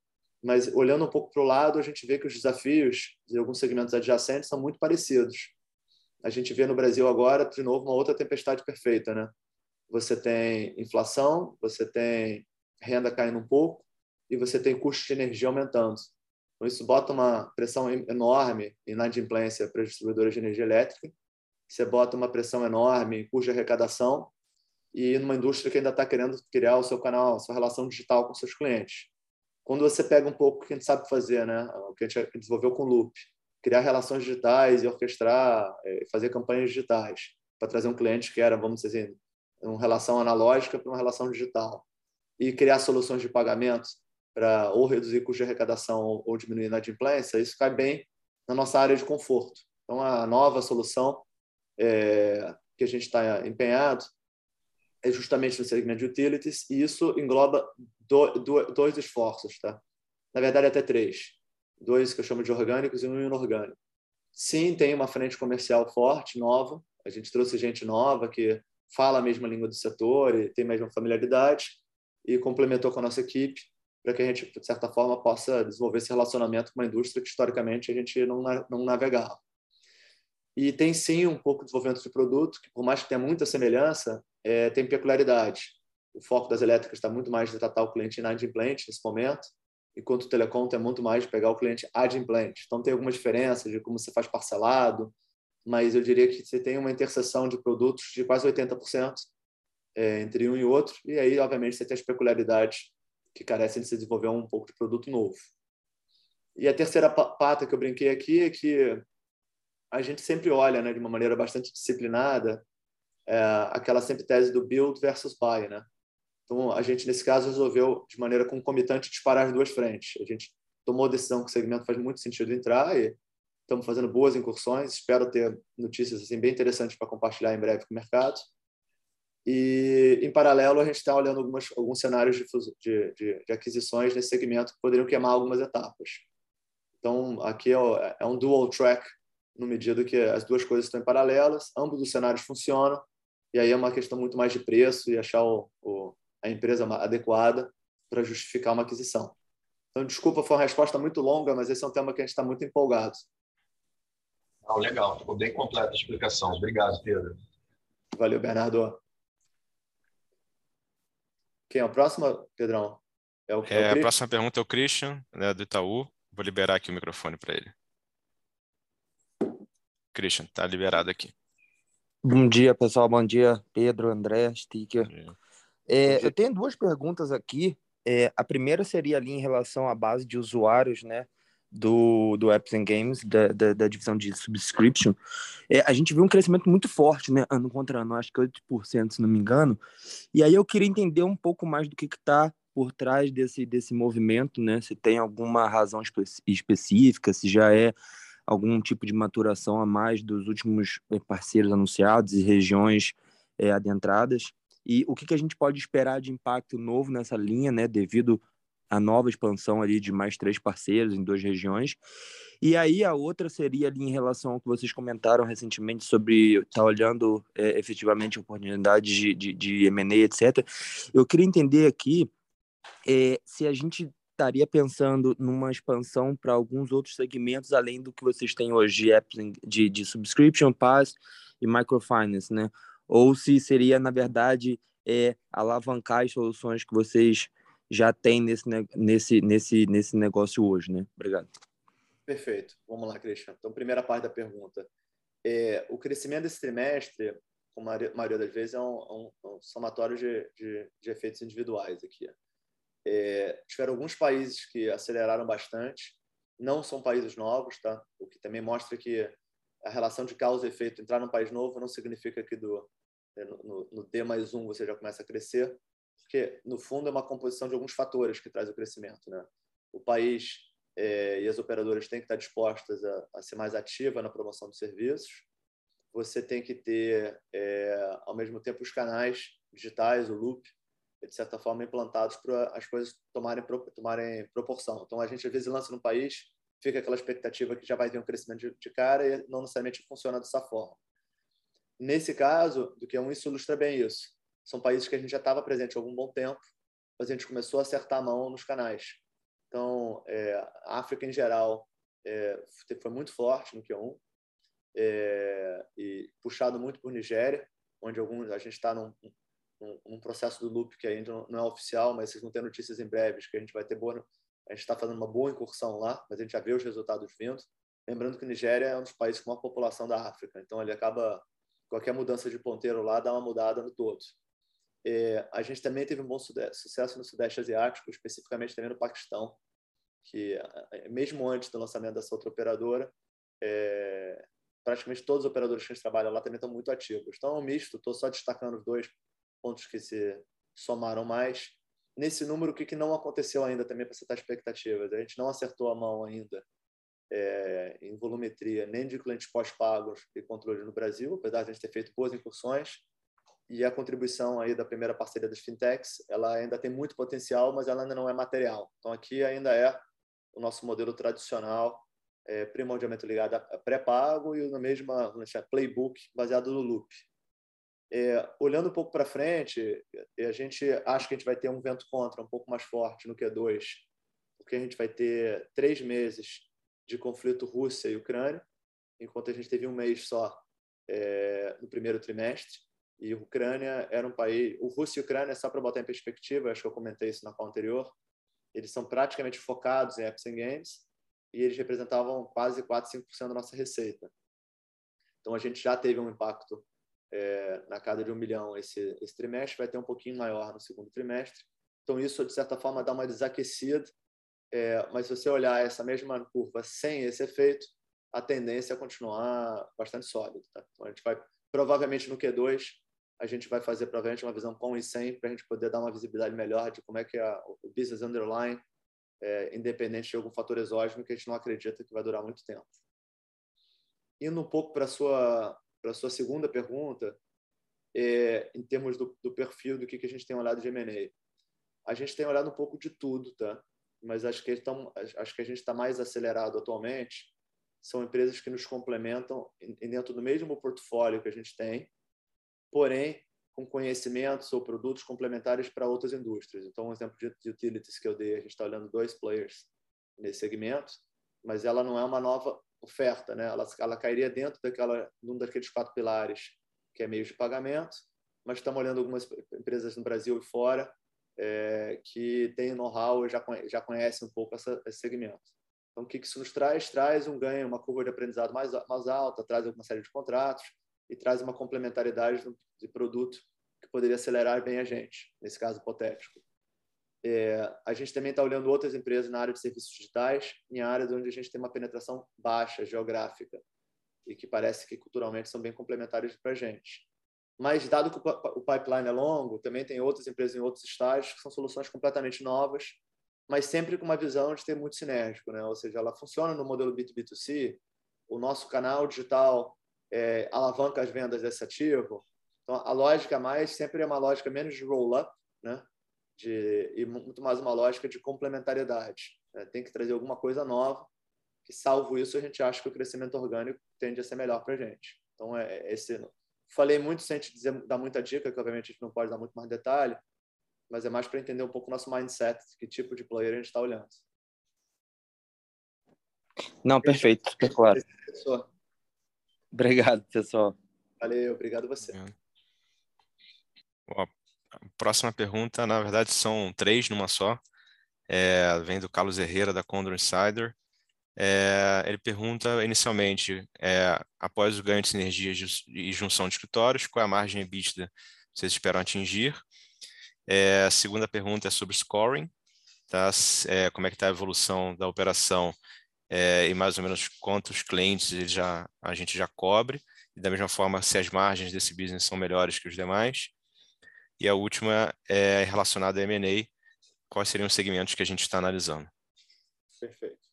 mas olhando um pouco para o lado, a gente vê que os desafios de alguns segmentos adjacentes são muito parecidos. A gente vê no Brasil agora, de novo, uma outra tempestade perfeita, né? Você tem inflação, você tem renda caindo um pouco e você tem custo de energia aumentando. Então, isso bota uma pressão enorme em inadimplência para as distribuidoras de energia elétrica, você bota uma pressão enorme em custo de arrecadação e numa indústria que ainda está querendo criar o seu canal, a sua relação digital com seus clientes. Quando você pega um pouco o que a gente sabe fazer, né? o que a gente desenvolveu com o Loop, criar relações digitais e orquestrar, é, fazer campanhas digitais para trazer um cliente que era, vamos dizer assim, uma relação analógica para uma relação digital e criar soluções de pagamento para ou reduzir custo de arrecadação ou diminuir a inadimplência, isso cai bem na nossa área de conforto. Então, a nova solução é, que a gente está empenhado é justamente no segmento de utilities, e isso engloba do, do, dois esforços, tá? Na verdade, até três. Dois que eu chamo de orgânicos e um inorgânico. Sim, tem uma frente comercial forte, nova. A gente trouxe gente nova que fala a mesma língua do setor e tem a mesma familiaridade e complementou com a nossa equipe para que a gente, de certa forma, possa desenvolver esse relacionamento com uma indústria que, historicamente, a gente não, não navegava. E tem, sim, um pouco de desenvolvimento de produto, que, por mais que tenha muita semelhança, é, tem peculiaridade. O foco das elétricas está muito mais de tratar o cliente inadimplente nesse momento, enquanto o telecom tem muito mais de pegar o cliente adimplente. Então, tem algumas diferenças de como você faz parcelado, mas eu diria que você tem uma interseção de produtos de quase 80% é, entre um e outro, e aí, obviamente, você tem as peculiaridades que carecem de se desenvolver um pouco de produto novo. E a terceira pata que eu brinquei aqui é que a gente sempre olha, né, de uma maneira bastante disciplinada, é, aquela sempre tese do build versus buy, né? Então a gente nesse caso resolveu de maneira concomitante disparar as duas frentes. A gente tomou a decisão que o segmento faz muito sentido entrar e estamos fazendo boas incursões. Espero ter notícias assim bem interessantes para compartilhar em breve com o mercado. E, em paralelo, a gente está olhando algumas, alguns cenários de, de, de, de, aquisições nesse segmento que poderiam queimar algumas etapas. Então, aqui é, é um dual track, no medida que as duas coisas estão em paralelas, ambos os cenários funcionam, e aí é uma questão muito mais de preço e achar o, o, a empresa adequada para justificar uma aquisição. Então, desculpa, foi uma resposta muito longa, mas esse é um tema que a gente está muito empolgado.
Ah, legal, ficou bem completa a explicação. Obrigado, Pedro.
Valeu, Bernardo. Quem é o próximo, Pedrão?
É, o, é, é a próxima pergunta é o Christian, né, do Itaú. Vou liberar aqui o microfone para ele. Christian, tá liberado aqui.
Bom dia, pessoal. Bom dia, Pedro, André, Sticker. É, eu tenho duas perguntas aqui. É, a primeira seria ali em relação à base de usuários, né? do, do Apps and Games, da, da, da divisão de subscription, é, a gente viu um crescimento muito forte, né, ano contra ano, acho que 8%, se não me engano. E aí eu queria entender um pouco mais do que está por trás desse, desse movimento, né, se tem alguma razão espe específica, se já é algum tipo de maturação a mais dos últimos é, parceiros anunciados e regiões é, adentradas. E o que, que a gente pode esperar de impacto novo nessa linha, né, devido à nova expansão ali de mais três parceiros em duas regiões. E aí a outra seria ali em relação ao que vocês comentaram recentemente sobre estar tá olhando é, efetivamente oportunidades de, de, de M&A, etc. Eu queria entender aqui é, se a gente estaria pensando numa expansão para alguns outros segmentos além do que vocês têm hoje de apps de, de subscription, pass e microfinance, né? Ou se seria, na verdade, é, alavancar as soluções que vocês já têm nesse, nesse, nesse, nesse negócio hoje, né? Obrigado.
Perfeito. Vamos lá, Cristian. Então, primeira parte da pergunta. É, o crescimento desse trimestre, como a maioria das vezes, é um, um, um somatório de, de, de, efeitos individuais aqui. É, tiveram alguns países que aceleraram bastante, não são países novos, tá? O que também mostra que a relação de causa e efeito, entrar num país novo não significa que do, né, no, no D mais um você já começa a crescer, porque no fundo é uma composição de alguns fatores que traz o crescimento, né? O país é, e as operadoras têm que estar dispostas a, a, ser mais ativa na promoção dos serviços. Você tem que ter, é, ao mesmo tempo, os canais digitais, o loop, de certa forma implantados para as coisas tomarem, tomarem proporção. Então, a gente às vezes lança no país, fica aquela expectativa que já vai ter um crescimento de, de cara e não necessariamente funciona dessa forma. Nesse caso, do que um isso ilustra bem isso. São países que a gente já estava presente há algum bom tempo, mas a gente começou a acertar a mão nos canais. Então, é, a África em geral é, foi muito forte no Q1 é, e puxado muito por Nigéria, onde alguns a gente está num, num, processo do loop que ainda não é oficial, mas vocês vão ter notícias em breves que a gente vai ter boa, a gente está fazendo uma boa incursão lá, mas a gente já vê os resultados vindo. Lembrando que Nigéria é um dos países com maior população da África, então ele acaba qualquer mudança de ponteiro lá dá uma mudada no todo. É, a gente também teve um bom sucesso no Sudeste Asiático, especificamente também no Paquistão, que é, mesmo antes do lançamento dessa outra operadora, é, praticamente todos os operadores que a gente trabalha lá também estão muito ativos. Então é um misto, estou só destacando os dois pontos que se somaram mais. Nesse número, o que, que não aconteceu ainda também para acertar expectativas? A gente não acertou a mão ainda é, em volumetria nem de clientes pós-pagos e controle no Brasil, apesar de a gente ter feito boas incursões. E a contribuição aí da primeira parceria das fintechs, ela ainda tem muito potencial, mas ela ainda não é material. Então aqui ainda é o nosso modelo tradicional, é, primordialmente ligado a pré-pago e na mesma playbook baseado no loop. É, olhando um pouco para frente, a gente acha que a gente vai ter um vento contra um pouco mais forte no Q2, porque a gente vai ter três meses de conflito Rússia e Ucrânia, enquanto a gente teve um mês só é, no primeiro trimestre. E Ucrânia era um país. O Rússia e Ucrânia, só para botar em perspectiva, acho que eu comentei isso na call anterior, eles são praticamente focados em apps and games e eles representavam quase 4, 5% da nossa receita. Então a gente já teve um impacto é, na casa de um milhão esse, esse trimestre, vai ter um pouquinho maior no segundo trimestre. Então isso, de certa forma, dá uma desaquecida é, mas se você olhar essa mesma curva sem esse efeito, a tendência é continuar bastante sólida. Tá? Então, a gente vai, provavelmente no Q2, a gente vai fazer provavelmente uma visão com e sem para a gente poder dar uma visibilidade melhor de como é que é o business underline, é, independente de algum fator exógeno que a gente não acredita que vai durar muito tempo. Indo um pouco para a sua, para sua segunda pergunta, é, em termos do, do, perfil do que, que a gente tem olhado de M&A. A gente tem olhado um pouco de tudo, tá? mas acho que, estão, acho que a gente está mais acelerado atualmente. São empresas que nos complementam dentro do mesmo portfólio que a gente tem, porém com conhecimentos ou produtos complementares para outras indústrias. Então, um exemplo de utilities que eu dei, a gente está olhando dois players nesse segmento, mas ela não é uma nova oferta, né? Ela, ela cairia dentro daquela, um daqueles quatro pilares que é meio de pagamento, mas estamos olhando algumas empresas no Brasil e fora é, que tem know-how e já, já conhece um pouco essa, esse segmento. Então, o que isso nos traz? Traz um ganho, uma curva de aprendizado mais, mais alta, traz uma série de contratos e traz uma complementaridade de produto que poderia acelerar bem a gente, nesse caso hipotético. É, a gente também está olhando outras empresas na área de serviços digitais, em áreas onde a gente tem uma penetração baixa, geográfica, e que parece que culturalmente são bem complementares para a gente. Mas, dado que o pipeline é longo, também tem outras empresas em outros estágios que são soluções completamente novas, mas sempre com uma visão de ter muito sinérgico, né? Ou seja, ela funciona no modelo B2B2C, o nosso canal digital é, alavanca as vendas desse ativo, Então, a lógica mais sempre é uma lógica menos de roll-up, né? De, e muito mais uma lógica de complementariedade. Né? Tem que trazer alguma coisa nova, que salvo isso, a gente acha que o crescimento orgânico tende a ser melhor para a gente. Então, é, é esse. Falei muito sem te dizer, dar muita dica, que obviamente a gente não pode dar muito mais detalhe, mas é mais para entender um pouco o nosso mindset, que tipo de player a gente está olhando.
Não, perfeito, super claro. Obrigado, pessoal.
Valeu, obrigado você.
Bom, a próxima pergunta, na verdade, são três numa só. É, vem do Carlos Herrera, da Condor Insider. É, ele pergunta inicialmente, é, após o ganho de sinergia e junção de escritórios, qual é a margem EBITDA que vocês esperam atingir? É, a segunda pergunta é sobre scoring, tá? É, como é que está a evolução da operação é, e mais ou menos quantos clientes ele já, a gente já cobre, e da mesma forma se as margens desse business são melhores que os demais. E a última é relacionada a M&A, quais seriam os segmentos que a gente está analisando?
Perfeito.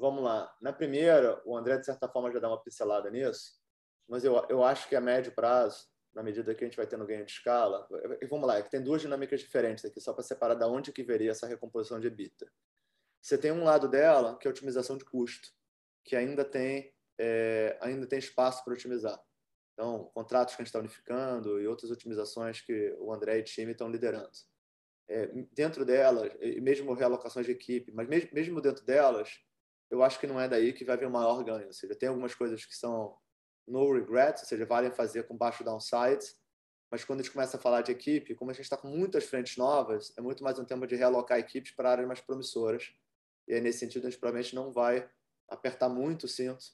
Vamos lá. Na primeira, o André, de certa forma, já dá uma pincelada nisso, mas eu, eu acho que a médio prazo, na medida que a gente vai tendo ganho de escala, e vamos lá, é que tem duas dinâmicas diferentes aqui, só para separar da onde que veria essa recomposição de EBITDA. Você tem um lado dela, que é a otimização de custo, que ainda tem, é, ainda tem espaço para otimizar. Então, contratos que a gente está unificando e outras otimizações que o André e o time estão liderando. É, dentro delas, e mesmo realocações de equipe, mas mesmo, mesmo dentro delas, eu acho que não é daí que vai vir o maior ganho. Ou seja, tem algumas coisas que são no regrets, ou seja, valem fazer com baixo downside, mas quando a gente começa a falar de equipe, como a gente está com muitas frentes novas, é muito mais um tema de realocar equipes para áreas mais promissoras. E aí, nesse sentido, a gente provavelmente não vai apertar muito o cinto,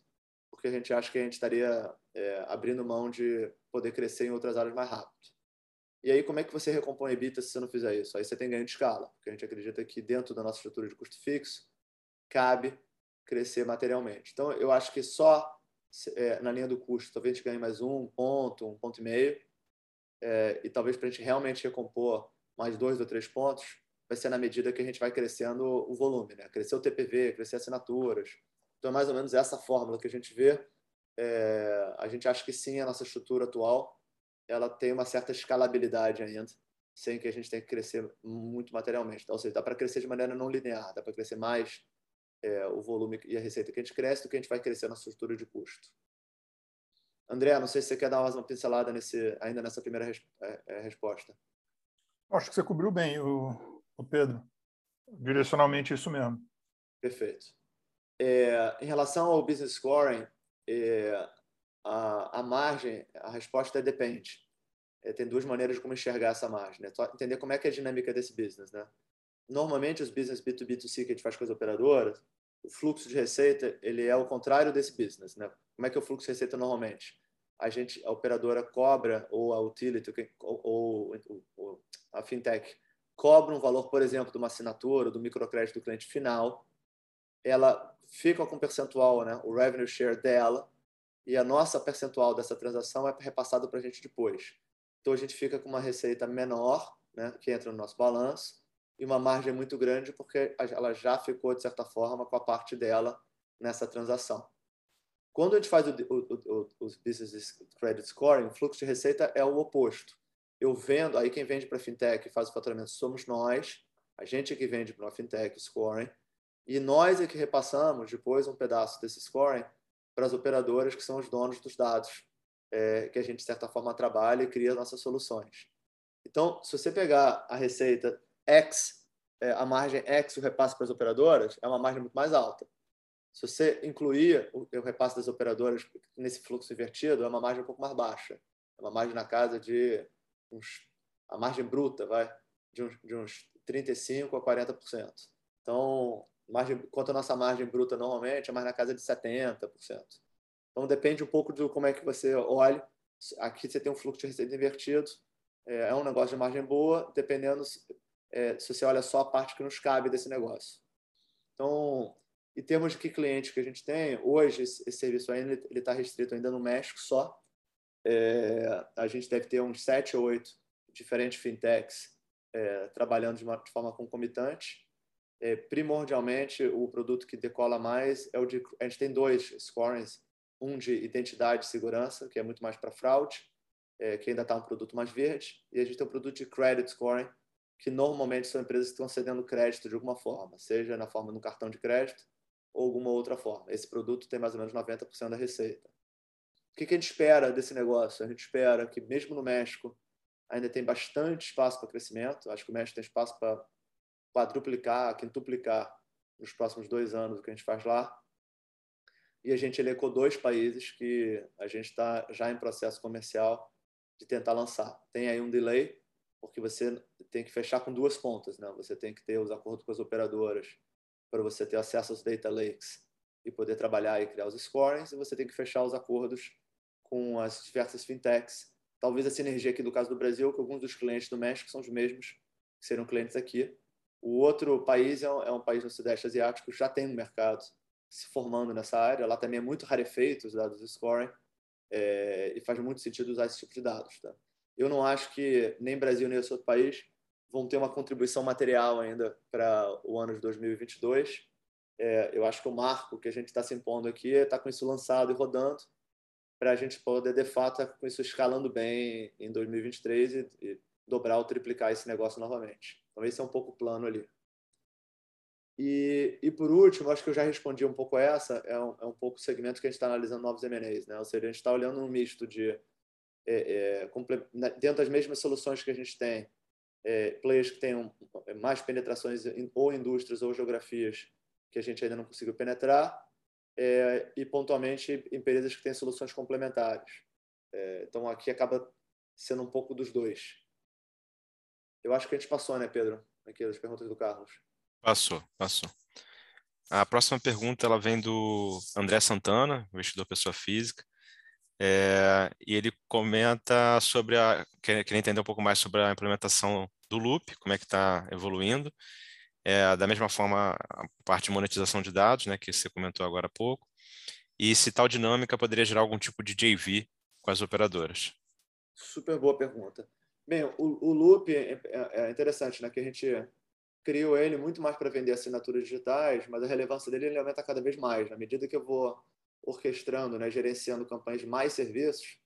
porque a gente acha que a gente estaria é, abrindo mão de poder crescer em outras áreas mais rápido. E aí, como é que você recompõe EBITDA se você não fizer isso? Aí você tem ganho de escala, porque a gente acredita que dentro da nossa estrutura de custo fixo, cabe crescer materialmente. Então, eu acho que só é, na linha do custo, talvez a gente ganhe mais um ponto, um ponto e meio, é, e talvez para a gente realmente recompor mais dois ou três pontos, vai ser na medida que a gente vai crescendo o volume, né? Crescer o TPV, crescer assinaturas. Então, é mais ou menos essa fórmula que a gente vê. É, a gente acha que sim, a nossa estrutura atual ela tem uma certa escalabilidade ainda, sem que a gente tenha que crescer muito materialmente. Então, ou seja, dá para crescer de maneira não linear, dá para crescer mais é, o volume e a receita que a gente cresce do que a gente vai crescer na estrutura de custo. André, não sei se você quer dar mais uma pincelada nesse, ainda nessa primeira res, é, é, resposta.
Acho que você cobriu bem, o, o Pedro. Direcionalmente isso mesmo.
Perfeito. É, em relação ao business scoring, é, a, a, margem, a resposta é depende. É, tem duas maneiras de como enxergar essa margem. Né? Entender como é que é a dinâmica desse business. Né? Normalmente, os business B2B2C que a gente faz com as operadoras, o fluxo de receita ele é o contrário desse business. Né? Como é que é o fluxo de receita normalmente? A gente, a operadora cobra ou a utility ou, ou, ou a fintech cobra um valor, por exemplo, de uma assinatura, do microcrédito do cliente final, ela fica com percentual, né, o revenue share dela, e a nossa percentual dessa transação é repassado para a gente depois. Então a gente fica com uma receita menor, né, que entra no nosso balanço, e uma margem muito grande porque ela já ficou, de certa forma, com a parte dela nessa transação. Quando a gente faz o, o, o, os Business Credit Scoring, o fluxo de receita é o oposto. Eu vendo, aí quem vende para a fintech e faz o faturamento somos nós, a gente é que vende para uma fintech o scoring, e nós é que repassamos depois um pedaço desse scoring para as operadoras que são os donos dos dados é, que a gente, de certa forma, trabalha e cria nossas soluções. Então, se você pegar a receita X, é, a margem X, o repasse para as operadoras, é uma margem muito mais alta. Se você incluir o, o repasse das operadoras nesse fluxo invertido, é uma margem um pouco mais baixa. É uma margem na casa de uns, a margem bruta, vai, de uns, de uns 35% a 40%. Então, margem, quanto a nossa margem bruta normalmente, é mais na casa de 70%. Então, depende um pouco de como é que você olha. Aqui você tem um fluxo de receita invertido, é, é um negócio de margem boa, dependendo é, se você olha só a parte que nos cabe desse negócio. Então, em termos de que cliente que a gente tem, hoje esse, serviço ainda está restrito ainda no México só. É, a gente deve ter uns sete ou oito diferentes fintechs é, trabalhando de, uma, de, forma concomitante. É, primordialmente, o produto que decola mais é o de. A gente tem dois scorings: um de identidade e segurança, que é muito mais para fraude, é, que ainda está um produto mais verde, e a gente tem um produto de credit scoring, que normalmente são empresas que estão cedendo crédito de alguma forma, seja na forma de um cartão de crédito ou alguma outra forma. Esse produto tem mais ou menos 90% da receita. O que, que a gente espera desse negócio? A gente espera que, mesmo no México, ainda tem bastante espaço para crescimento. Acho que o México tem espaço para quadruplicar, quintuplicar nos próximos dois anos o que a gente faz lá. E a gente elencou dois países que a gente está já em processo comercial de tentar lançar. Tem aí um delay, porque você tem que fechar com duas pontas, né? Você tem que ter os acordos com as operadoras para você ter acesso aos data lakes e poder trabalhar e criar os scorings, e você tem que fechar os acordos com as diversas fintechs. Talvez a sinergia aqui do caso do Brasil, que alguns dos clientes do México são os mesmos que serão clientes aqui. O outro país é um, é um país no Sudeste Asiático, já tem um mercado se formando nessa área. Lá também é muito rarefeito os dados de scoring é, e faz muito sentido usar esse tipo de dados. Tá? Eu não acho que nem Brasil nem esse outro país vão ter uma contribuição material ainda para o ano de 2022. É, eu acho que o marco que a gente está se impondo aqui é estar tá com isso lançado e rodando para a gente poder, de fato, com isso escalando bem em 2023 e, e dobrar ou triplicar esse negócio novamente. Então, esse é um pouco o plano ali. E, e por último, acho que eu já respondi um pouco essa, é um, é um pouco o segmento que a gente está analisando novos M&As, né? Ou seja, a gente está olhando um misto de, é, é, dentro das mesmas soluções que a gente tem, é, players que tenham mais penetrações em, ou indústrias ou geografias que a gente ainda não conseguiu penetrar, é, e pontualmente empresas que têm soluções complementares. É, então aqui acaba sendo um pouco dos dois. Eu acho que a gente passou, né, Pedro? Aqui as perguntas do Carlos.
Passou, passou. A próxima pergunta ela vem do André Santana, investidor pessoa física, é, e ele comenta sobre a quer, quer entender um pouco mais sobre a implementação do Loop, como é que está evoluindo. É, da mesma forma, a parte de monetização de dados, né, que você comentou agora há pouco, e se tal dinâmica poderia gerar algum tipo de JV com as operadoras.
Super boa pergunta. Bem, o, o Loop é, é, é interessante, né? Que a gente criou ele muito mais para vender assinaturas digitais, mas a relevância dele ele aumenta cada vez mais. Na medida que eu vou orquestrando, né, gerenciando campanhas de mais serviços,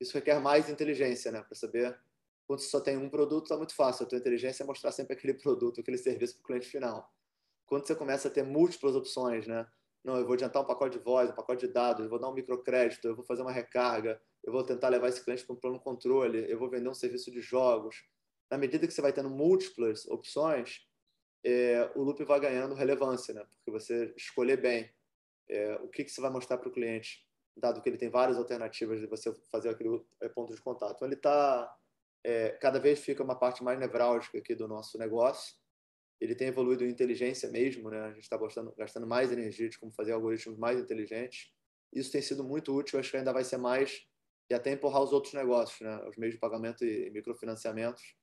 isso requer mais inteligência, né, para saber quando você só tem um produto, está muito fácil. A tua inteligência é mostrar sempre aquele produto, aquele serviço para o cliente final. Quando você começa a ter múltiplas opções, né? Não, eu vou adiantar um pacote de voz, um pacote de dados, eu vou dar um microcrédito, eu vou fazer uma recarga, eu vou tentar levar esse cliente para um plano controle, eu vou vender um serviço de jogos. Na medida que você vai tendo múltiplas opções, é, o loop vai ganhando relevância, né? porque você escolher bem é, o que, que você vai mostrar para o cliente, dado que ele tem várias alternativas de você fazer aquele é, ponto de contato. Então, ele está, é, cada vez fica uma parte mais nevrálgica aqui do nosso negócio. Ele tem evoluído em inteligência mesmo, né? a gente está gastando, mais energia de como fazer algoritmos mais inteligentes. Isso tem sido muito útil, acho que ainda vai ser mais e até empurrar os outros negócios, né? os meios de pagamento e microfinanciamentos,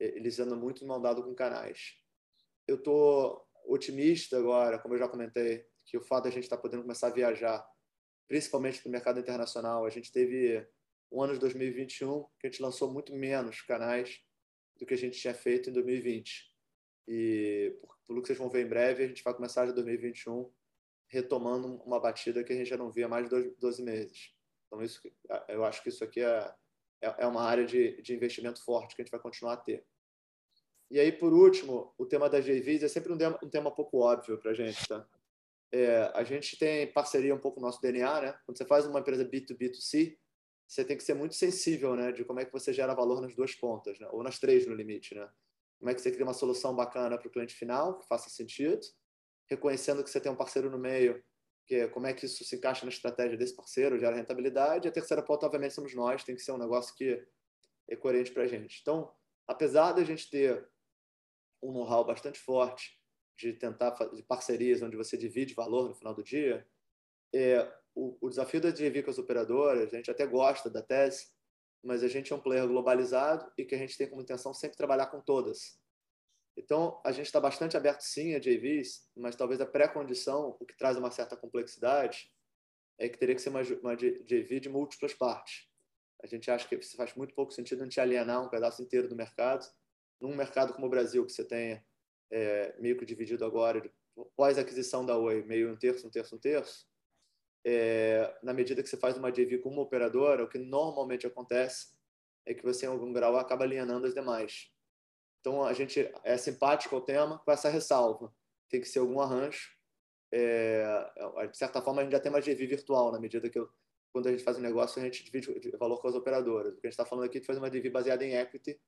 eles andam muito mão dada com canais. Eu estou otimista agora, como eu já comentei, que o fato de a gente estar tá podendo começar a viajar, principalmente para o mercado internacional, a gente teve um ano de 2021 que a gente lançou muito menos canais do que a gente tinha feito em 2020. E pelo que vocês vão ver em breve, a gente vai começar de 2021 retomando uma batida que a gente já não via mais de 12 meses. Então, isso, eu acho que isso aqui é, é, é uma área de, de investimento forte que a gente vai continuar a ter. E aí, por último, o tema das JVs é sempre um tema, um tema pouco óbvio para a gente. Tá? É, a gente tem parceria um pouco no nosso DNA, né? Quando você faz uma empresa B2B2C, você tem que ser muito sensível, né? De como é que você gera valor nas duas pontas, né? Ou nas três no limite, né? Como é que você cria uma solução bacana para o cliente final, que faça sentido, reconhecendo que você tem um parceiro no meio que é como é que isso se encaixa na estratégia desse parceiro, gera rentabilidade. A terceira ponta, obviamente, somos nós, tem que ser um negócio que é coerente para a gente. Então, apesar da gente ter um know-how bastante forte de tentar de parcerias onde você divide valor no final do dia, é, o, o desafio da DV com as operadoras, a gente até gosta da tese, mas a gente é um player globalizado e que a gente tem como intenção sempre trabalhar com todas. Então, a gente está bastante aberto sim a JVs, mas talvez a pré-condição, o que traz uma certa complexidade, é que teria que ser uma, uma JV de múltiplas partes. A gente acha que faz muito pouco sentido a gente alienar um pedaço inteiro do mercado. Num mercado como o Brasil, que você tem é, meio que dividido agora, pós-aquisição da Oi, meio um terço, um terço, um terço, é, na medida que você faz uma JV com uma operadora, o que normalmente acontece é que você, em algum grau, acaba alienando as demais. Então, a gente é simpático ao tema com essa ressalva. Tem que ser algum arranjo. É, de certa forma, a gente já tem uma GV virtual, na medida que eu, quando a gente faz um negócio, a gente divide valor com as operadoras. O que a gente está falando aqui é de fazer uma GV baseada em equity.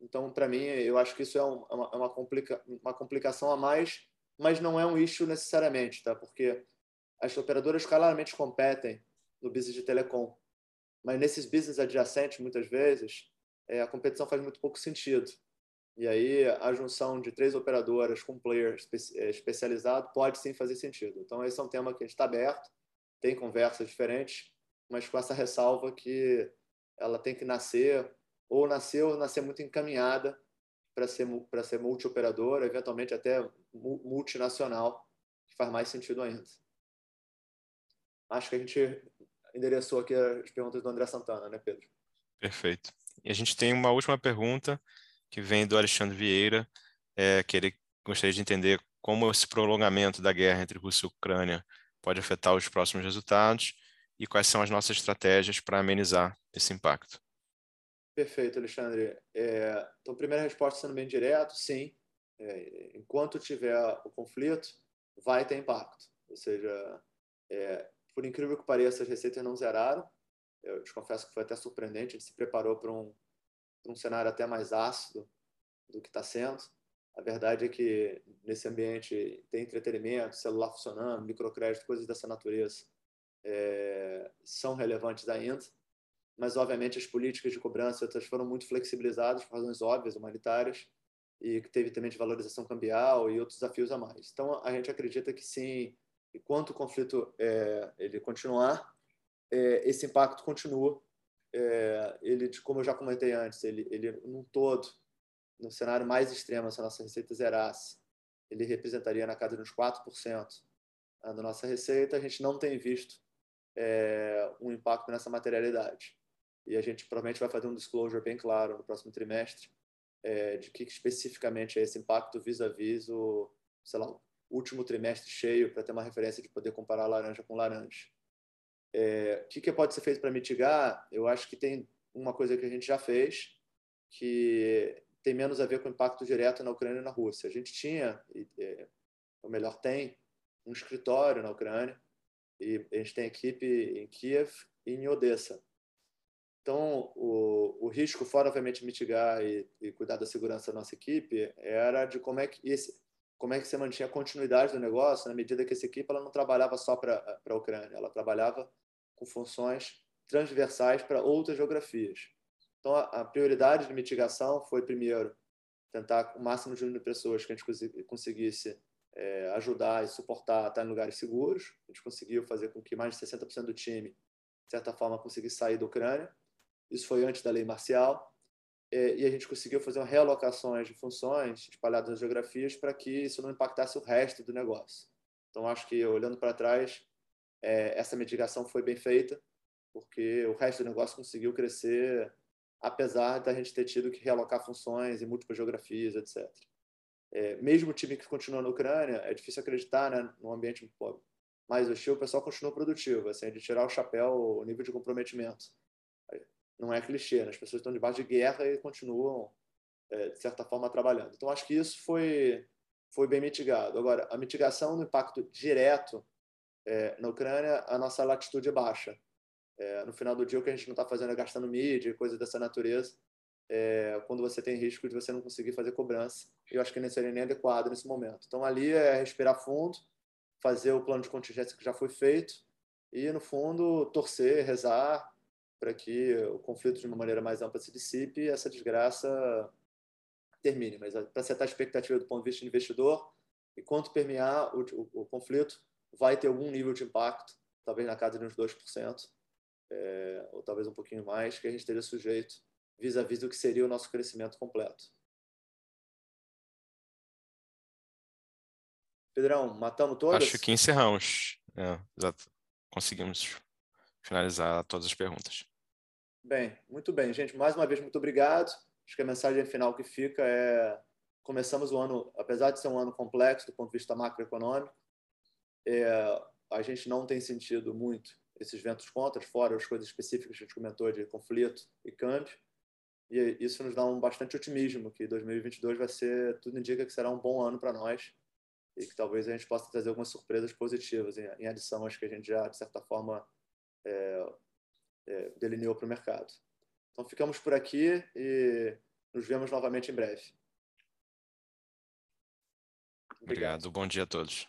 Então, para mim, eu acho que isso é, um, é uma, é uma, complica, uma complicação a mais, mas não é um issue necessariamente, tá? porque as operadoras claramente competem no business de telecom. Mas nesses business adjacentes, muitas vezes, é, a competição faz muito pouco sentido. E aí a junção de três operadoras com um player espe é, especializado pode sim fazer sentido. Então esse é um tema que a gente está aberto, tem conversas diferentes, mas com essa ressalva que ela tem que nascer ou nascer ou nascer muito encaminhada para ser para ser multioperadora, eventualmente até multinacional, que faz mais sentido ainda. Acho que a gente endereçou aqui as perguntas do André Santana, né, Pedro?
Perfeito. E a gente tem uma última pergunta que vem do Alexandre Vieira, é, que ele gostaria de entender como esse prolongamento da guerra entre Rússia e Ucrânia pode afetar os próximos resultados e quais são as nossas estratégias para amenizar esse impacto.
Perfeito, Alexandre. É, então, primeira resposta sendo bem direto, sim. É, enquanto tiver o conflito, vai ter impacto. Ou seja, é, por incrível que pareça, as receitas não zeraram. Eu te confesso que foi até surpreendente. A gente se preparou para um, um cenário até mais ácido do que está sendo. A verdade é que nesse ambiente tem entretenimento, celular funcionando, microcrédito, coisas dessa natureza é, são relevantes ainda. Mas, obviamente, as políticas de cobrança foram muito flexibilizadas por razões óbvias, humanitárias, e que teve também de valorização cambial e outros desafios a mais. Então, a gente acredita que sim, enquanto o conflito é, ele continuar, é, esse impacto continua é, ele, como eu já comentei antes, ele, ele num todo, no cenário mais extremo, se a nossa receita zerasse, ele representaria na casa de uns 4% da nossa receita. A gente não tem visto é, um impacto nessa materialidade. E a gente provavelmente vai fazer um disclosure bem claro no próximo trimestre é, de que especificamente é esse impacto vis-à-vis -vis o, sei lá, último trimestre cheio para ter uma referência de poder comparar laranja com laranja. É, o que, que pode ser feito para mitigar? Eu acho que tem uma coisa que a gente já fez, que tem menos a ver com impacto direto na Ucrânia e na Rússia. A gente tinha, é, ou melhor, tem, um escritório na Ucrânia, e a gente tem equipe em Kiev e em Odessa. Então, o, o risco, fora, obviamente, mitigar e, e, cuidar da segurança da nossa equipe, era de como é que esse, como é que você mantinha a continuidade do negócio na medida que essa equipe ela não trabalhava só para a Ucrânia, ela trabalhava com funções transversais para outras geografias. Então, a, a prioridade de mitigação foi, primeiro, tentar o máximo de número de pessoas que a gente conseguisse é, ajudar e suportar a estar em lugares seguros. A gente conseguiu fazer com que mais de 60% do time, de certa forma, conseguisse sair da Ucrânia. Isso foi antes da lei marcial. É, e a gente conseguiu fazer realocações de funções espalhadas nas geografias para que isso não impactasse o resto do negócio. Então, acho que, olhando para trás, é, essa mitigação foi bem feita, porque o resto do negócio conseguiu crescer, apesar da gente ter tido que realocar funções em múltiplas geografias, etc. É, mesmo o time que continua na Ucrânia, é difícil acreditar, né, num ambiente mais hostil, o pessoal continua produtivo, assim, de tirar o chapéu, o nível de comprometimento não é clichê, né? as pessoas estão debaixo de guerra e continuam, é, de certa forma, trabalhando. Então, acho que isso foi, foi bem mitigado. Agora, a mitigação do impacto direto é, na Ucrânia, a nossa latitude é baixa. É, no final do dia, o que a gente não está fazendo é gastando mídia coisas dessa natureza, é, quando você tem risco de você não conseguir fazer cobrança. Eu acho que nem seria nem adequado nesse momento. Então, ali é respirar fundo, fazer o plano de contingência que já foi feito e, no fundo, torcer, rezar para que o conflito de uma maneira mais ampla se dissipe e essa desgraça termine. Mas eh, para setar a expectativa do ponto de vista do investidor, enquanto permear o, o, o, conflito, vai ter algum nível de impacto, talvez na casa de uns 2%, é, ou talvez um pouquinho mais, que a gente esteja sujeito vis-à-vis -vis do que seria o nosso crescimento completo. Pedrão, matamos todas?
Acho que encerramos. É. Conseguimos finalizar todas as perguntas.
Bem, muito bem, gente. Mais uma vez, muito obrigado. Acho que a mensagem final que fica é: começamos o ano, apesar de ser um ano complexo do ponto de vista macroeconômico, é, a gente não tem sentido muito esses ventos contras, fora as coisas específicas que a gente comentou de conflito e câmbio. e isso nos dá um bastante otimismo que 2022 vai ser, tudo indica que será um bom ano para nós e que talvez a gente possa trazer algumas surpresas positivas em, adição às que a gente já, de certa forma, é, é, delineou para o mercado. Então, ficamos por aqui e nos vemos novamente em breve.
Obrigado. Obrigado. Bom dia a todos.